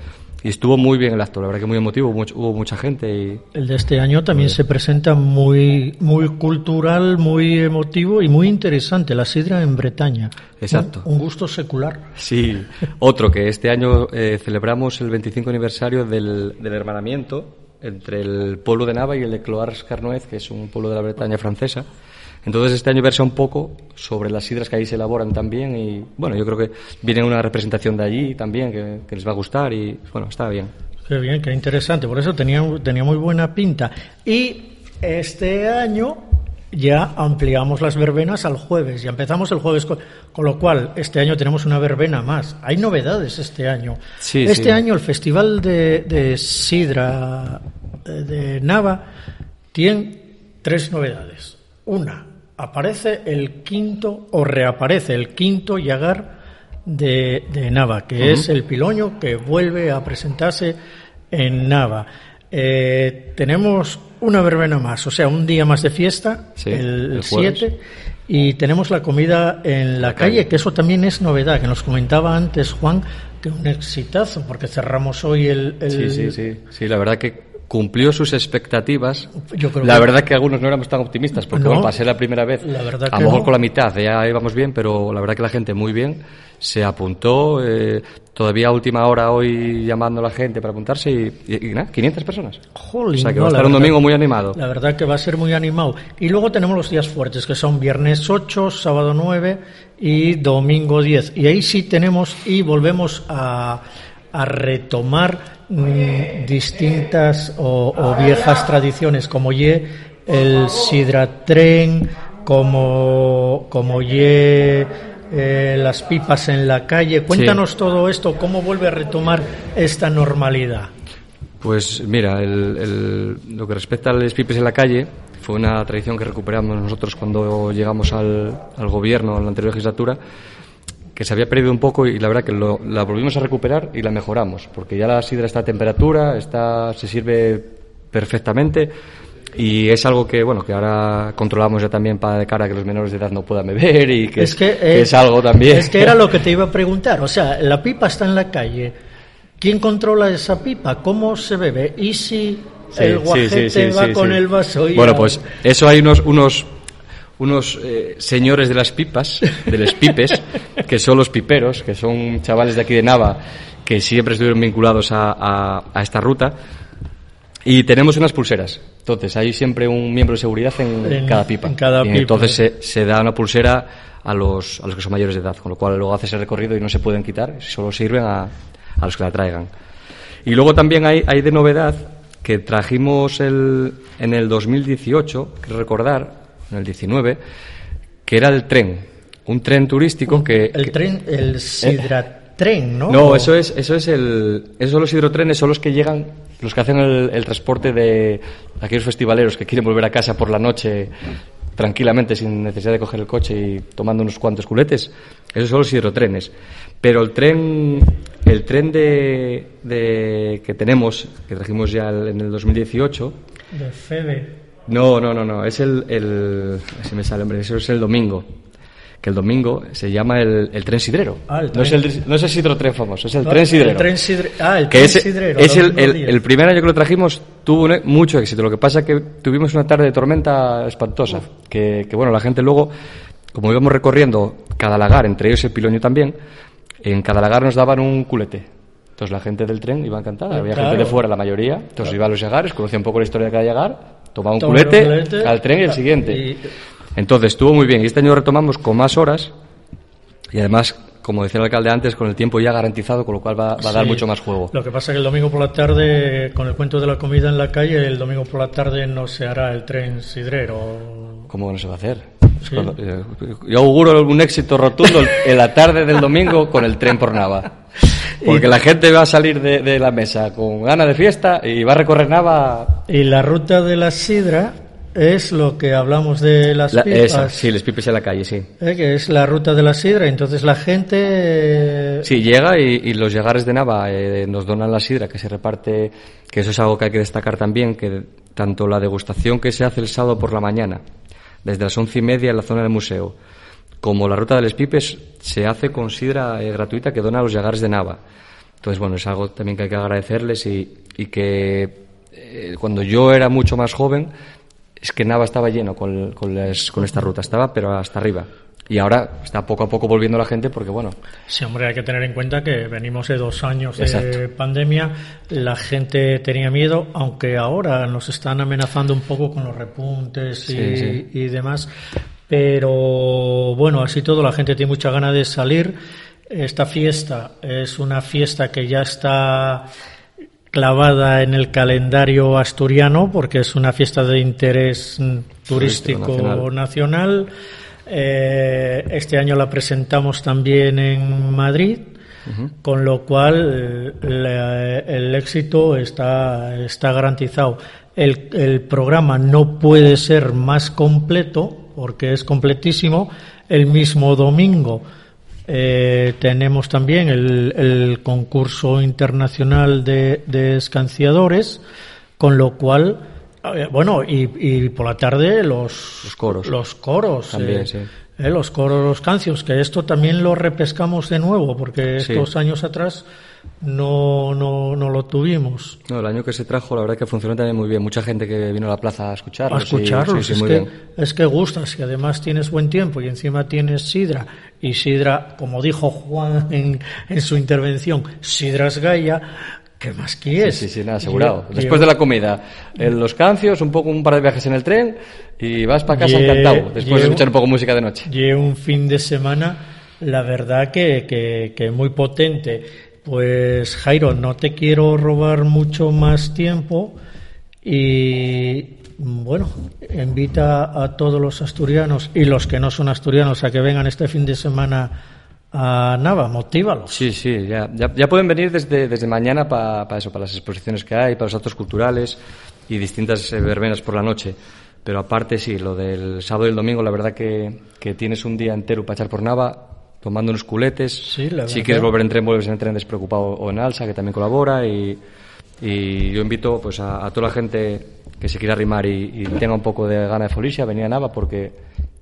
y estuvo muy bien el acto, la verdad que muy emotivo, mucho- hubo mucha gente y El de este año también se presenta muy, muy cultural, muy emotivo y muy interesante, la sidra en Bretaña. Exacto. Un, un gusto secular. Sí, otro que este año eh, celebramos el 25 aniversario del, del hermanamiento entre el pueblo de Nava y el de Cloars-Carnoez, que es un pueblo de la Bretaña francesa. Entonces este año versa un poco sobre las sidras que ahí se elaboran también y bueno, yo creo que viene una representación de allí también que, que les va a gustar y bueno, está bien. Qué bien, qué interesante. Por eso tenía, tenía muy buena pinta. Y este año ya ampliamos las verbenas al jueves. Ya empezamos el jueves, con, con lo cual este año tenemos una verbena más. Hay novedades este año. Sí, este sí. año el Festival de, de Sidra eh, de Nava tiene tres novedades. Una, aparece el quinto, o reaparece el quinto Yagar de, de Nava, que es el piloño que vuelve a presentarse en Nava. Eh, tenemos una verbena más, o sea, un día más de fiesta, Sí, el el jueves. 7, y tenemos la comida en la, calle, calle. que eso también es novedad, que nos comentaba antes Juan, que un exitazo, porque cerramos hoy el... el- Sí, sí, sí. Sí, la verdad que cumplió sus expectativas. Yo creo la que- verdad que algunos no éramos tan optimistas, porque No. bueno, pasé la primera vez, La verdad a lo mejor no. con la mitad, ya íbamos bien, pero la verdad que la gente muy bien se apuntó, eh, todavía a última hora hoy llamando a la gente para apuntarse y, y- y nada, 500 personas. Jolín, o sea que no, va a estar un domingo muy animado. La verdad que va a ser muy animado. Y luego tenemos los días fuertes, que son viernes 8, sábado 9 y domingo 10. Y ahí sí tenemos y volvemos a, a retomar mm, distintas o, o viejas tradiciones, como ye el sidratren, como, como ye eh, las pipas en la calle. Cuéntanos todo esto, cómo vuelve a retomar esta normalidad. Pues mira, el- el- lo que respecta al pipes en la calle, fue una tradición que recuperamos nosotros cuando llegamos al, al gobierno en la anterior legislatura, que se había perdido un poco y la verdad que lo- la volvimos a recuperar y la mejoramos, porque ya la sidra está a temperatura, está, se sirve perfectamente y es algo que bueno que ahora controlamos ya también para de cara a que los menores de edad no puedan beber y que, es que, que eh, es algo también Es que era lo que te iba a preguntar. O sea, la pipa está en la calle. ¿Quién controla esa pipa? ¿Cómo se bebe? ¿Y si Sí, el guajete sí, sí, va con el vaso? y Bueno, pues eso hay unos unos unos eh, señores de las pipas, de los pipes, que son los piperos, que son chavales de aquí de Nava, que siempre estuvieron vinculados a, a- a esta ruta. Y tenemos unas pulseras. Entonces, hay siempre un miembro de seguridad en, En- cada pipa. en cada y pipa. entonces se, se da una pulsera a los, a los que son mayores de edad, con lo cual luego hace ese recorrido y no se pueden quitar, solo sirven a, a los que la traigan. Y luego también hay, hay de novedad que trajimos el, en el 2018, que recordar, en el 19, que era el tren. Un tren turístico que... El que- tren, el sidratren, ¿no? no, eso es, eso es el, esos son los hidrotrenes, son los que llegan, los que hacen el, el transporte de aquellos festivaleros que quieren volver a casa por la noche tranquilamente sin necesidad de coger el coche y tomando unos cuantos culetes. Esos son los hidrotrenes. Pero el tren, el tren de, de- que tenemos, que trajimos ya en el 2018, De Febe. No, no, no, no. Es el, el. Si me sale, hombre, eso es el domingo. Que el domingo se llama el, el tren sidrero. Ah, el No, es tren. el, no es el sidrotren famoso, es el No, tren el sidrero. tren sidre- ah, el que tren es, sidrero, Es el, el, 10. el primer año que lo trajimos tuvo un- mucho éxito. Lo que pasa que tuvimos una tarde de tormenta espantosa. Que, que, bueno, la gente luego, como íbamos recorriendo cada lagar, entre ellos el piloño también, en cada lagar nos daban un culete. Entonces la gente del tren iba encantada. Había Claro. gente de fuera, la mayoría. Entonces iba a los llegares, conocía un poco la historia de cada llegar, tomaba un culete, culete, al tren y el siguiente. y- Entonces estuvo muy bien. Y este año retomamos con más horas y además, como decía el alcalde antes, con el tiempo ya garantizado, con lo cual va, va a dar mucho más juego. Lo que pasa es que el domingo por la tarde, con el cuento de la comida en la calle, el domingo por la tarde no se hará el tren sidrero. ¿Cómo no se va a hacer? Sí. Cuando- eh, Yo auguro un éxito rotundo en la tarde del domingo con el tren por Nava. Porque la gente va a salir de, de la mesa con ganas de fiesta y va a recorrer Nava. Y la ruta de la sidra es lo que hablamos de las La- pipas. esa, sí, les pipes en la calle, sí. eh, que es la ruta de la sidra. Entonces la gente. eh, Sí, llega y, y los llegares de Nava eh, nos donan la sidra que se reparte, que eso es algo que hay que destacar también, que tanto la degustación que se hace el sábado por la mañana, desde las once y media en la zona del museo, como la ruta de los pipes, se hace con sidra eh, gratuita que dona a los llegares de Nava. Entonces, bueno, es algo también que hay que agradecerles y, y que eh, cuando yo era mucho más joven, es que Nava estaba lleno con, con, esta ruta, estaba pero hasta arriba. Y ahora está poco a poco volviendo la gente porque, bueno, Sí, hombre, hay que tener en cuenta que venimos de dos años de pandemia, la gente tenía miedo, aunque ahora nos están amenazando un poco con los repuntes y, Sí, sí. y demás, pero bueno, así todo, la gente tiene mucha ganas de salir. Esta fiesta es una fiesta que ya está clavada en el calendario asturiano porque es una fiesta de interés turístico nacional. nacional. Eh, este año la presentamos también en Madrid, con lo cual eh, la- el éxito está, está garantizado. El, el programa no puede ser más completo porque es completísimo. El mismo domingo eh, tenemos también el, el concurso internacional de, de escanciadores, con lo cual, eh, bueno, y, y por la tarde los, Los coros. Los coros. También, eh, sí. eh, los coros, los cancios, que esto también lo repescamos de nuevo, porque Sí. estos años atrás no, no, no lo tuvimos. No, el año que se trajo, la verdad que funcionó también muy bien. Mucha gente que vino a la plaza a escucharlo. A escucharlos, sí, sí, es, muy que, es que gusta, si además tienes buen tiempo y encima tienes sidra, y sidra, como dijo Juan en, en su intervención, sidra es Gaia, ¿qué más quieres? Sí, sí, sí, nada, asegurado. Después de la comida, en los cancios, un poco un par de viajes en el tren y vas para casa Lle- encantado. Después de llevo- escuchar un poco música de noche. Y un fin de semana, la verdad que, que, que muy potente. Pues Jairo, no te quiero robar mucho más tiempo y bueno, invita a todos los asturianos y los que no son asturianos a que vengan este fin de semana a Nava, motívalos. Sí, sí, ya, ya, pueden venir desde, desde mañana para eso, para las exposiciones que hay, para los actos culturales y distintas eh, verbenas por la noche. Pero aparte, sí, lo del sábado y el domingo, la verdad que, que tienes un día entero para echar por Nava, tomando unos culetes. Sí, la si quieres volver en tren, vuelves en tren despreocupado o en Alsa, que también colabora. Y, y yo invito pues a, a toda la gente que se quiera arrimar y, y tenga un poco de gana de folicia, a venir a Nava porque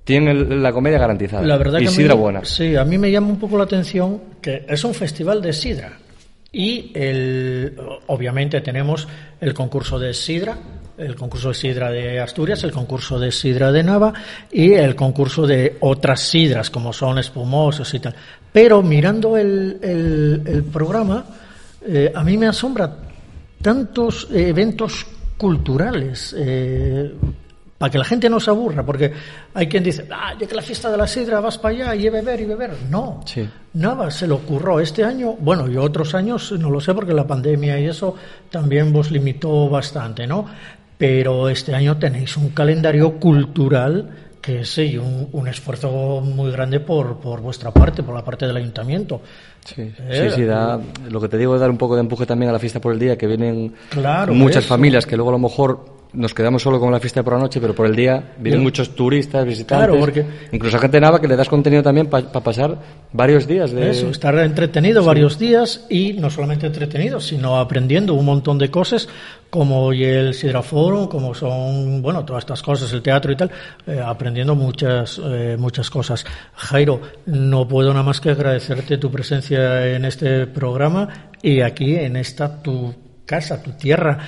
tienen el- la comedia garantizada. La verdad y que a mí- sidra buena. Sí, a mí me llama un poco la atención que es un festival de sidra. Y el, obviamente tenemos el concurso de sidra, el concurso de sidra de Asturias, el concurso de sidra de Nava y el concurso de otras sidras como son espumosos y tal. Pero mirando el, el- el programa, eh, a mí me asombra tantos eventos culturales. eh, para que la gente no se aburra, porque hay quien dice, ah, ya que la fiesta de la sidra vas para allá y beber y beber. No, Sí. nada, se le ocurrió este año, bueno, y otros años, no lo sé, porque la pandemia y eso también vos limitó bastante, ¿no? Pero este año tenéis un calendario cultural que es sí, un, un esfuerzo muy grande por, por vuestra parte, por la parte del ayuntamiento. Sí, Eh, sí, sí, da, lo que te digo es dar un poco de empuje también a la fiesta por el día, que vienen Claro, muchas eso. familias que luego a lo mejor nos quedamos solo con la fiesta por la noche, pero por el día vienen muchos turistas, visitantes, Claro, porque- incluso gente de Nava que le das contenido también para pasar varios días de... Eso, estar entretenido varios días y no solamente entretenido, sino aprendiendo un montón de cosas como hoy el Sidra Forum, como son, bueno, todas estas cosas, el teatro y tal, eh, aprendiendo muchas, eh, muchas cosas. Jairo, no puedo nada más que agradecerte tu presencia en este programa y aquí en esta tu casa, tu tierra.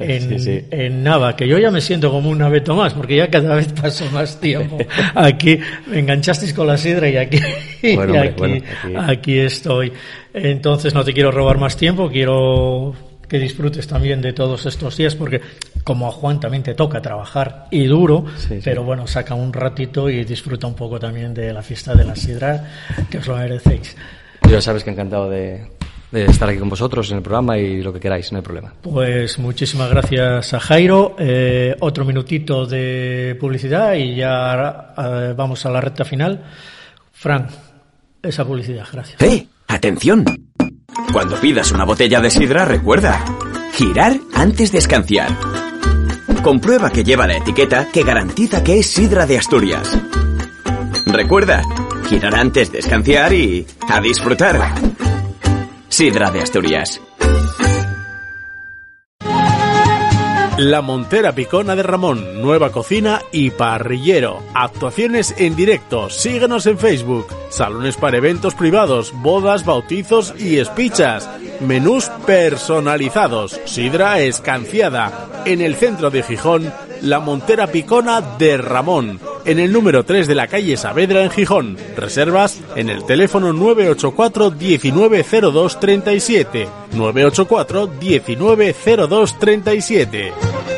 En, Sí, sí. en Nava, que yo ya me siento como un abeto más, porque ya cada vez paso más tiempo aquí. Me enganchasteis con la sidra y aquí, Bueno, y hombre, aquí, bueno, aquí- aquí estoy. Entonces no te quiero robar más tiempo, quiero que disfrutes también de todos estos días, porque como a Juan también te toca trabajar y duro, Sí, sí. pero bueno, saca un ratito y disfruta un poco también de la fiesta de la sidra, que os lo merecéis. Ya sabes que encantado de, de estar aquí con vosotros en el programa y lo que queráis, no hay problema. Pues muchísimas gracias a Jairo. Eh, otro minutito de publicidad y ya eh, vamos a la recta final. Fran, esa publicidad, gracias. ¡Eh! ¡Atención! Cuando pidas una botella de sidra, recuerda, girar antes de escanciar. Comprueba que lleva la etiqueta que garantiza que es sidra de Asturias. Recuerda, girar antes de escanciar y a disfrutar. Sidra de Asturias. La Montera Picona de Ramón, nueva cocina y parrillero. Actuaciones en directo, síguenos en Facebook. Salones para eventos privados, bodas, bautizos y espichas. Menús personalizados, sidra escanciada. En el centro de Gijón, La Montera Picona de Ramón. En el número 3 de la calle Saavedra en Gijón. Reservas en el teléfono 984 190237. 984 190237.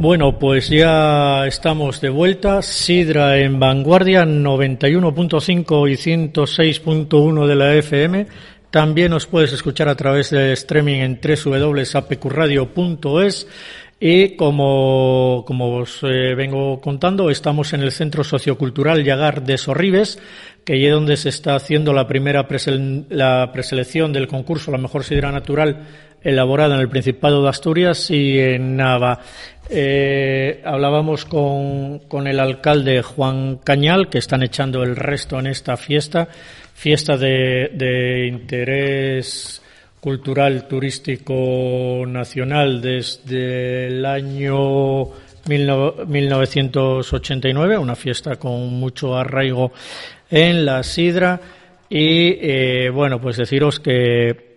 Bueno, pues ya estamos de vuelta. Sidra en vanguardia 91.5 y 106.1 de la FM. También nos puedes escuchar a través de streaming en www.apqradio.es Y como, como os eh, vengo contando, estamos en el Centro Sociocultural Llagar de Sorribes, que es donde se está haciendo la primera la preselección del concurso La Mejor Sidra Natural elaborada en el Principado de Asturias y en Nava. Eh, hablábamos con, con el alcalde Juan Cañal, que están echando el resto en esta fiesta, fiesta de, de interés cultural turístico nacional desde el año 19- 1989, una fiesta con mucho arraigo en la sidra. Y eh, bueno, pues deciros que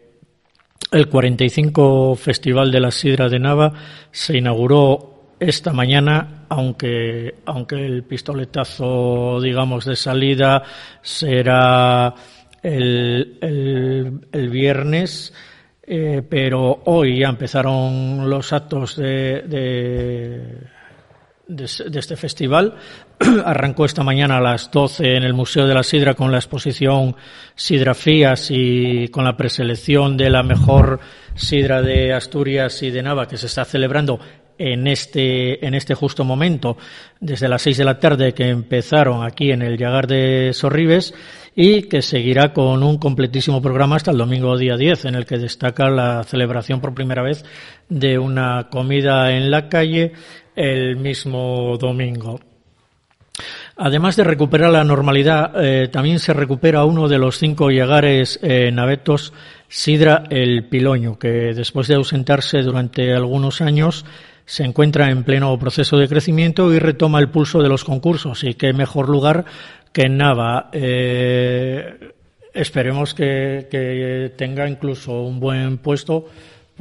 el 45 Festival de la Sidra de Nava se inauguró esta mañana, aunque, aunque el pistoletazo, digamos, de salida será el, el- viernes, eh, pero hoy ya empezaron los actos de, de, de, este festival. Arrancó esta mañana a las 12 en el Museo de la Sidra con la exposición Sidrafías y con la preselección de la mejor sidra de Asturias y de Nava que se está celebrando en este, en este justo momento, desde las 6 de la tarde que empezaron aquí en el Llagar de Sorribes y que seguirá con un completísimo programa hasta el domingo día 10, en el que destaca la celebración por primera vez de una comida en la calle el mismo domingo. Además de recuperar la normalidad, eh, también se recupera uno de los cinco llegares eh, navetos, Sidra el Piloño, que después de ausentarse durante algunos años se encuentra en pleno proceso de crecimiento y retoma el pulso de los concursos. Y qué mejor lugar que Nava. Eh, esperemos que tenga incluso un buen puesto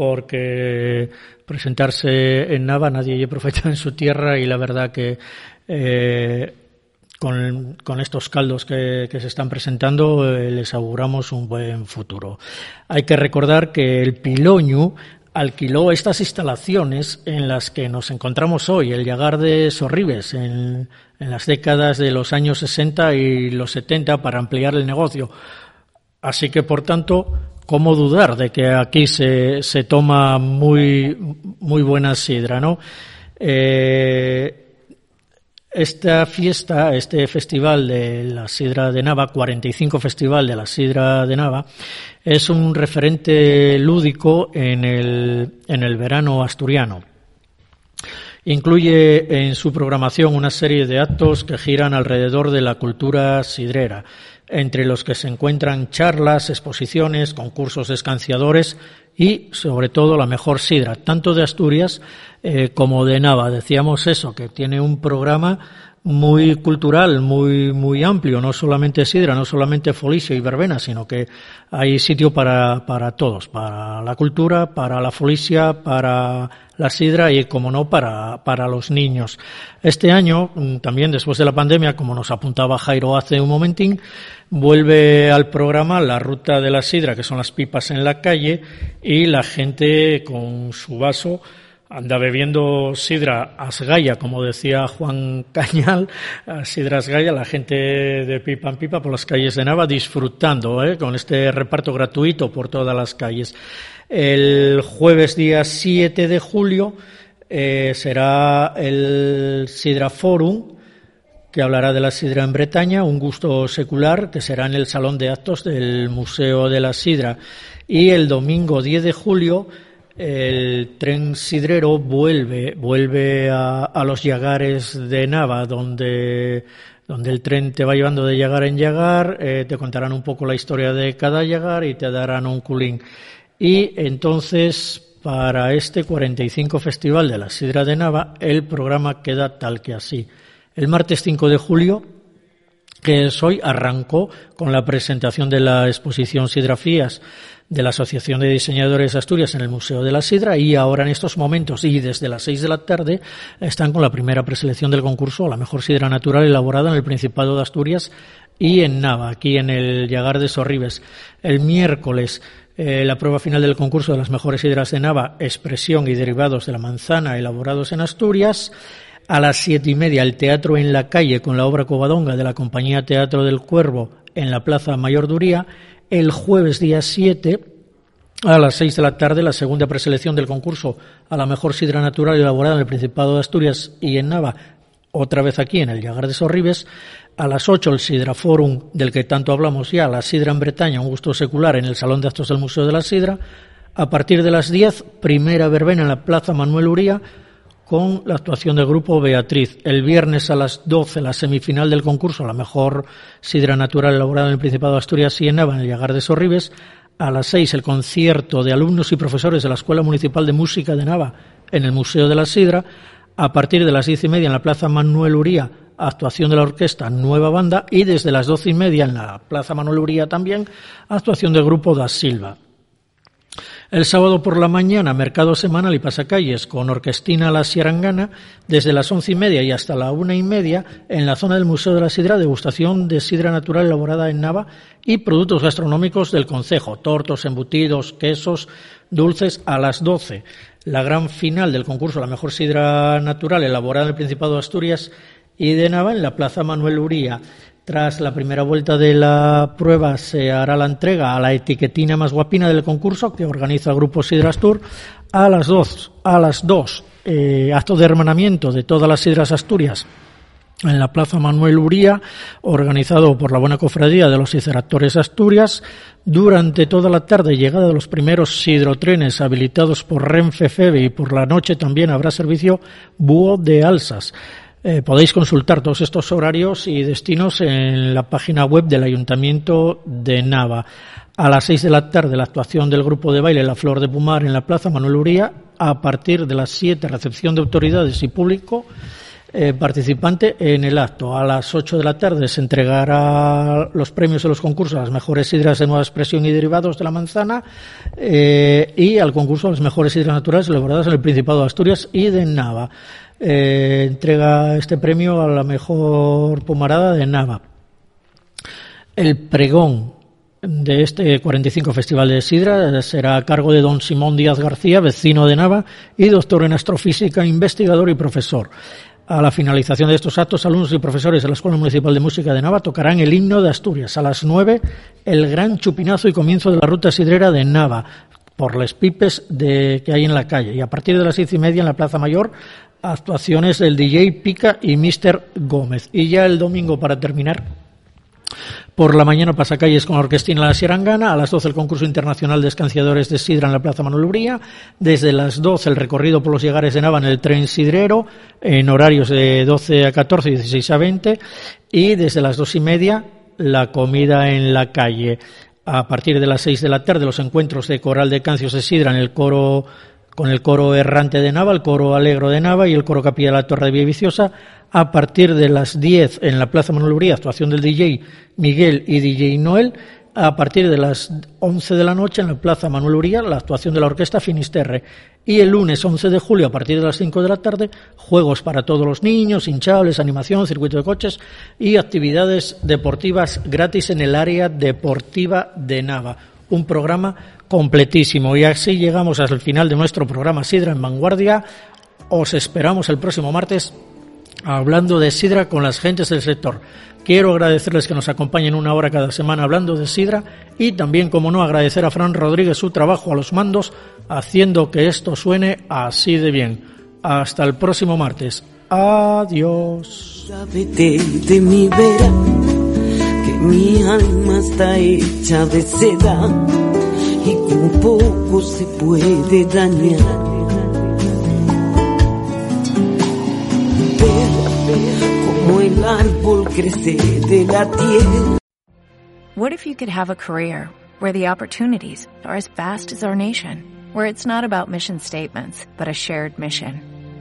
porque presentarse en Nava nadie es profeta en su tierra y la verdad que eh, con, con estos caldos que, que se están presentando eh, les auguramos un buen futuro. Hay que recordar que el Piloñu alquiló estas instalaciones en las que nos encontramos hoy, el Llagar de Sorribes, en, en las décadas de los años 60 y los 70 para ampliar el negocio. Así que, por tanto, ¿cómo dudar de que aquí se, se toma muy, muy buena sidra, no? Eh, esta fiesta, este festival de la sidra de Nava, 45 Festival de la sidra de Nava, es un referente lúdico en el, en el verano asturiano. Incluye en su programación una serie de actos que giran alrededor de la cultura sidrera, entre los que se encuentran charlas, exposiciones, concursos escanciadores y, sobre todo, la mejor sidra, tanto de Asturias eh, como de Nava. Decíamos eso, que tiene un programa muy cultural, muy, muy amplio, no solamente sidra, no solamente folicio y verbena, sino que hay sitio para, para todos, para la cultura, para la folicia, para la sidra y, como no, para, para los niños. Este año, mm, también después de la pandemia, como nos apuntaba Jairo hace un momentín, vuelve al programa la ruta de la sidra, que son las pipas en la calle, y la gente con su vaso anda bebiendo sidra asgaya, como decía Juan Cañal, a sidra asgaya, la gente de pipa en pipa por las calles de Nava disfrutando ¿eh? con este reparto gratuito por todas las calles. El jueves día 7 de julio eh, será el Sidra Forum, que hablará de la sidra en Bretaña, un gusto secular, que será en el Salón de Actos del Museo de la Sidra. Y el domingo 10 de julio el tren sidrero vuelve, vuelve a, los Llagares de Nava, donde, donde el tren te va llevando de Llagar en Llagar, eh, te contarán un poco la historia de cada Llagar y te darán un culín. Y entonces, para este 45 Festival de la Sidra de Nava, el programa queda tal que así. El martes 5 de julio, que es hoy, arrancó con la presentación de la exposición Sidrafías de la Asociación de Diseñadores de Asturias en el Museo de la Sidra y ahora en estos momentos y desde las seis de la tarde están con la primera preselección del concurso la mejor sidra natural elaborada en el Principado de Asturias y en Nava, aquí en el Llagar de Sorribes. El miércoles eh, la prueba final del concurso de las mejores sidras de Nava, expresión y derivados de la manzana elaborados en Asturias. A las siete y media el teatro en la calle con la obra Covadonga de la compañía Teatro del Cuervo en la Plaza Mayor Duría. El jueves día 7 A las seis de la tarde, la segunda preselección del concurso a la mejor sidra natural elaborada en el Principado de Asturias y en Nava, otra vez aquí en el Llagar de Sorribes. A las ocho, el Sidra Forum, del que tanto hablamos ya, la Sidra en Bretaña, un gusto secular en el Salón de Actos del Museo de la Sidra. A partir de las diez, primera verbena en la Plaza Manuel Uría, con la actuación del grupo Beatriz. El viernes a las 12 la semifinal del concurso, la mejor sidra natural elaborada en el Principado de Asturias y en el Llagar de Sorribes. A las 6 el concierto de alumnos y profesores de la Escuela Municipal de Música de Nava en el Museo de la Sidra. A partir de las diez y media en la Plaza Manuel Uría, actuación de la orquesta Nueva Banda y desde las doce y media en la Plaza Manuel Uría también, actuación del grupo Da Silva. El sábado por la mañana, mercado semanal y pasacalles con Orquestina La Sierangana, desde las once y media y hasta la una y media, en la zona del Museo de la Sidra, degustación de sidra natural elaborada en Nava y productos gastronómicos del concejo, tortos, embutidos, quesos, dulces a las doce. La gran final del concurso La Mejor Sidra Natural elaborada en el Principado de Asturias y de Nava en la Plaza Manuel Uría. Tras la primera vuelta de la prueba se hará la entrega a la etiquetina más guapina del concurso que organiza el grupo Sidras Tour a las dos, a las dos eh, acto de hermanamiento de todas las sidras Asturias en la Plaza Manuel Uría, organizado por la Buena Cofradía de los Ciceractores Asturias, durante toda la tarde llegada de los primeros sidrotrenes habilitados por Renfe Febe y por la noche también habrá servicio Búho de Alsas. Eh, podéis consultar todos estos horarios y destinos en la página web del Ayuntamiento de Nava. A las seis de la tarde, la actuación del grupo de baile La Flor de Pumar en la Plaza Manuel Uría. A partir de las siete, recepción de autoridades y público eh, participante en el acto. A las ocho de la tarde se entregará los premios de los concursos a las mejores sidras de nueva expresión y derivados de la manzana eh, y al concurso a las mejores sidras naturales elaboradas en el Principado de Asturias y de Nava eh, entrega este premio a la mejor pomarada de Nava. El pregón de este 45 Festival de Sidra será a cargo de don Simón Díaz García, vecino de Nava y doctor en astrofísica, investigador y profesor. A la finalización de estos actos, alumnos y profesores de la Escuela Municipal de Música de Nava tocarán el himno de Asturias. A las 9, el gran chupinazo y comienzo de la ruta sidrera de Nava por las pipes de, que hay en la calle. Y a partir de las seis y media en la Plaza Mayor actuaciones del DJ Pica y Mr. Gómez. Y ya el domingo, para terminar, por la mañana pasacalles con la Orquestina La Sierangana, a las 12 el concurso internacional de escanciadores de Sidra en la Plaza Manuel Uría, desde las 12 el recorrido por los llegares de Nava en el tren sidrero, en horarios de 12 a 14 y 16 a 20, y desde las dos y media la comida en la calle. A partir de las 6 de la tarde los encuentros de coral de cancios de Sidra en el coro con el coro errante de Nava, el coro alegro de Nava y el coro capilla de la Torre de Viciosa, a partir de las 10 en la Plaza Manuel Uría, actuación del DJ Miguel y DJ Noel, a partir de las 11 de la noche en la Plaza Manuel Uría, la actuación de la Orquesta Finisterre. Y el lunes 11 de julio, a partir de las 5 de la tarde, juegos para todos los niños, hinchables, animación, circuito de coches y actividades deportivas gratis en el área deportiva de Nava. Un programa completísimo. Y así llegamos al final de nuestro programa Sidra en Vanguardia. Os esperamos el próximo martes hablando de Sidra con las gentes del sector. Quiero agradecerles que nos acompañen una hora cada semana hablando de Sidra y también, como no, agradecer a Fran Rodríguez su trabajo a los mandos haciendo que esto suene así de bien. Hasta el próximo martes. Adiós. Mi alma está hecha de seda y con poco se puede dañar. Como el árbol crece de la tierra. What if you could have a career where the opportunities are as vast as our nation, where it's not about mission statements, but a shared mission?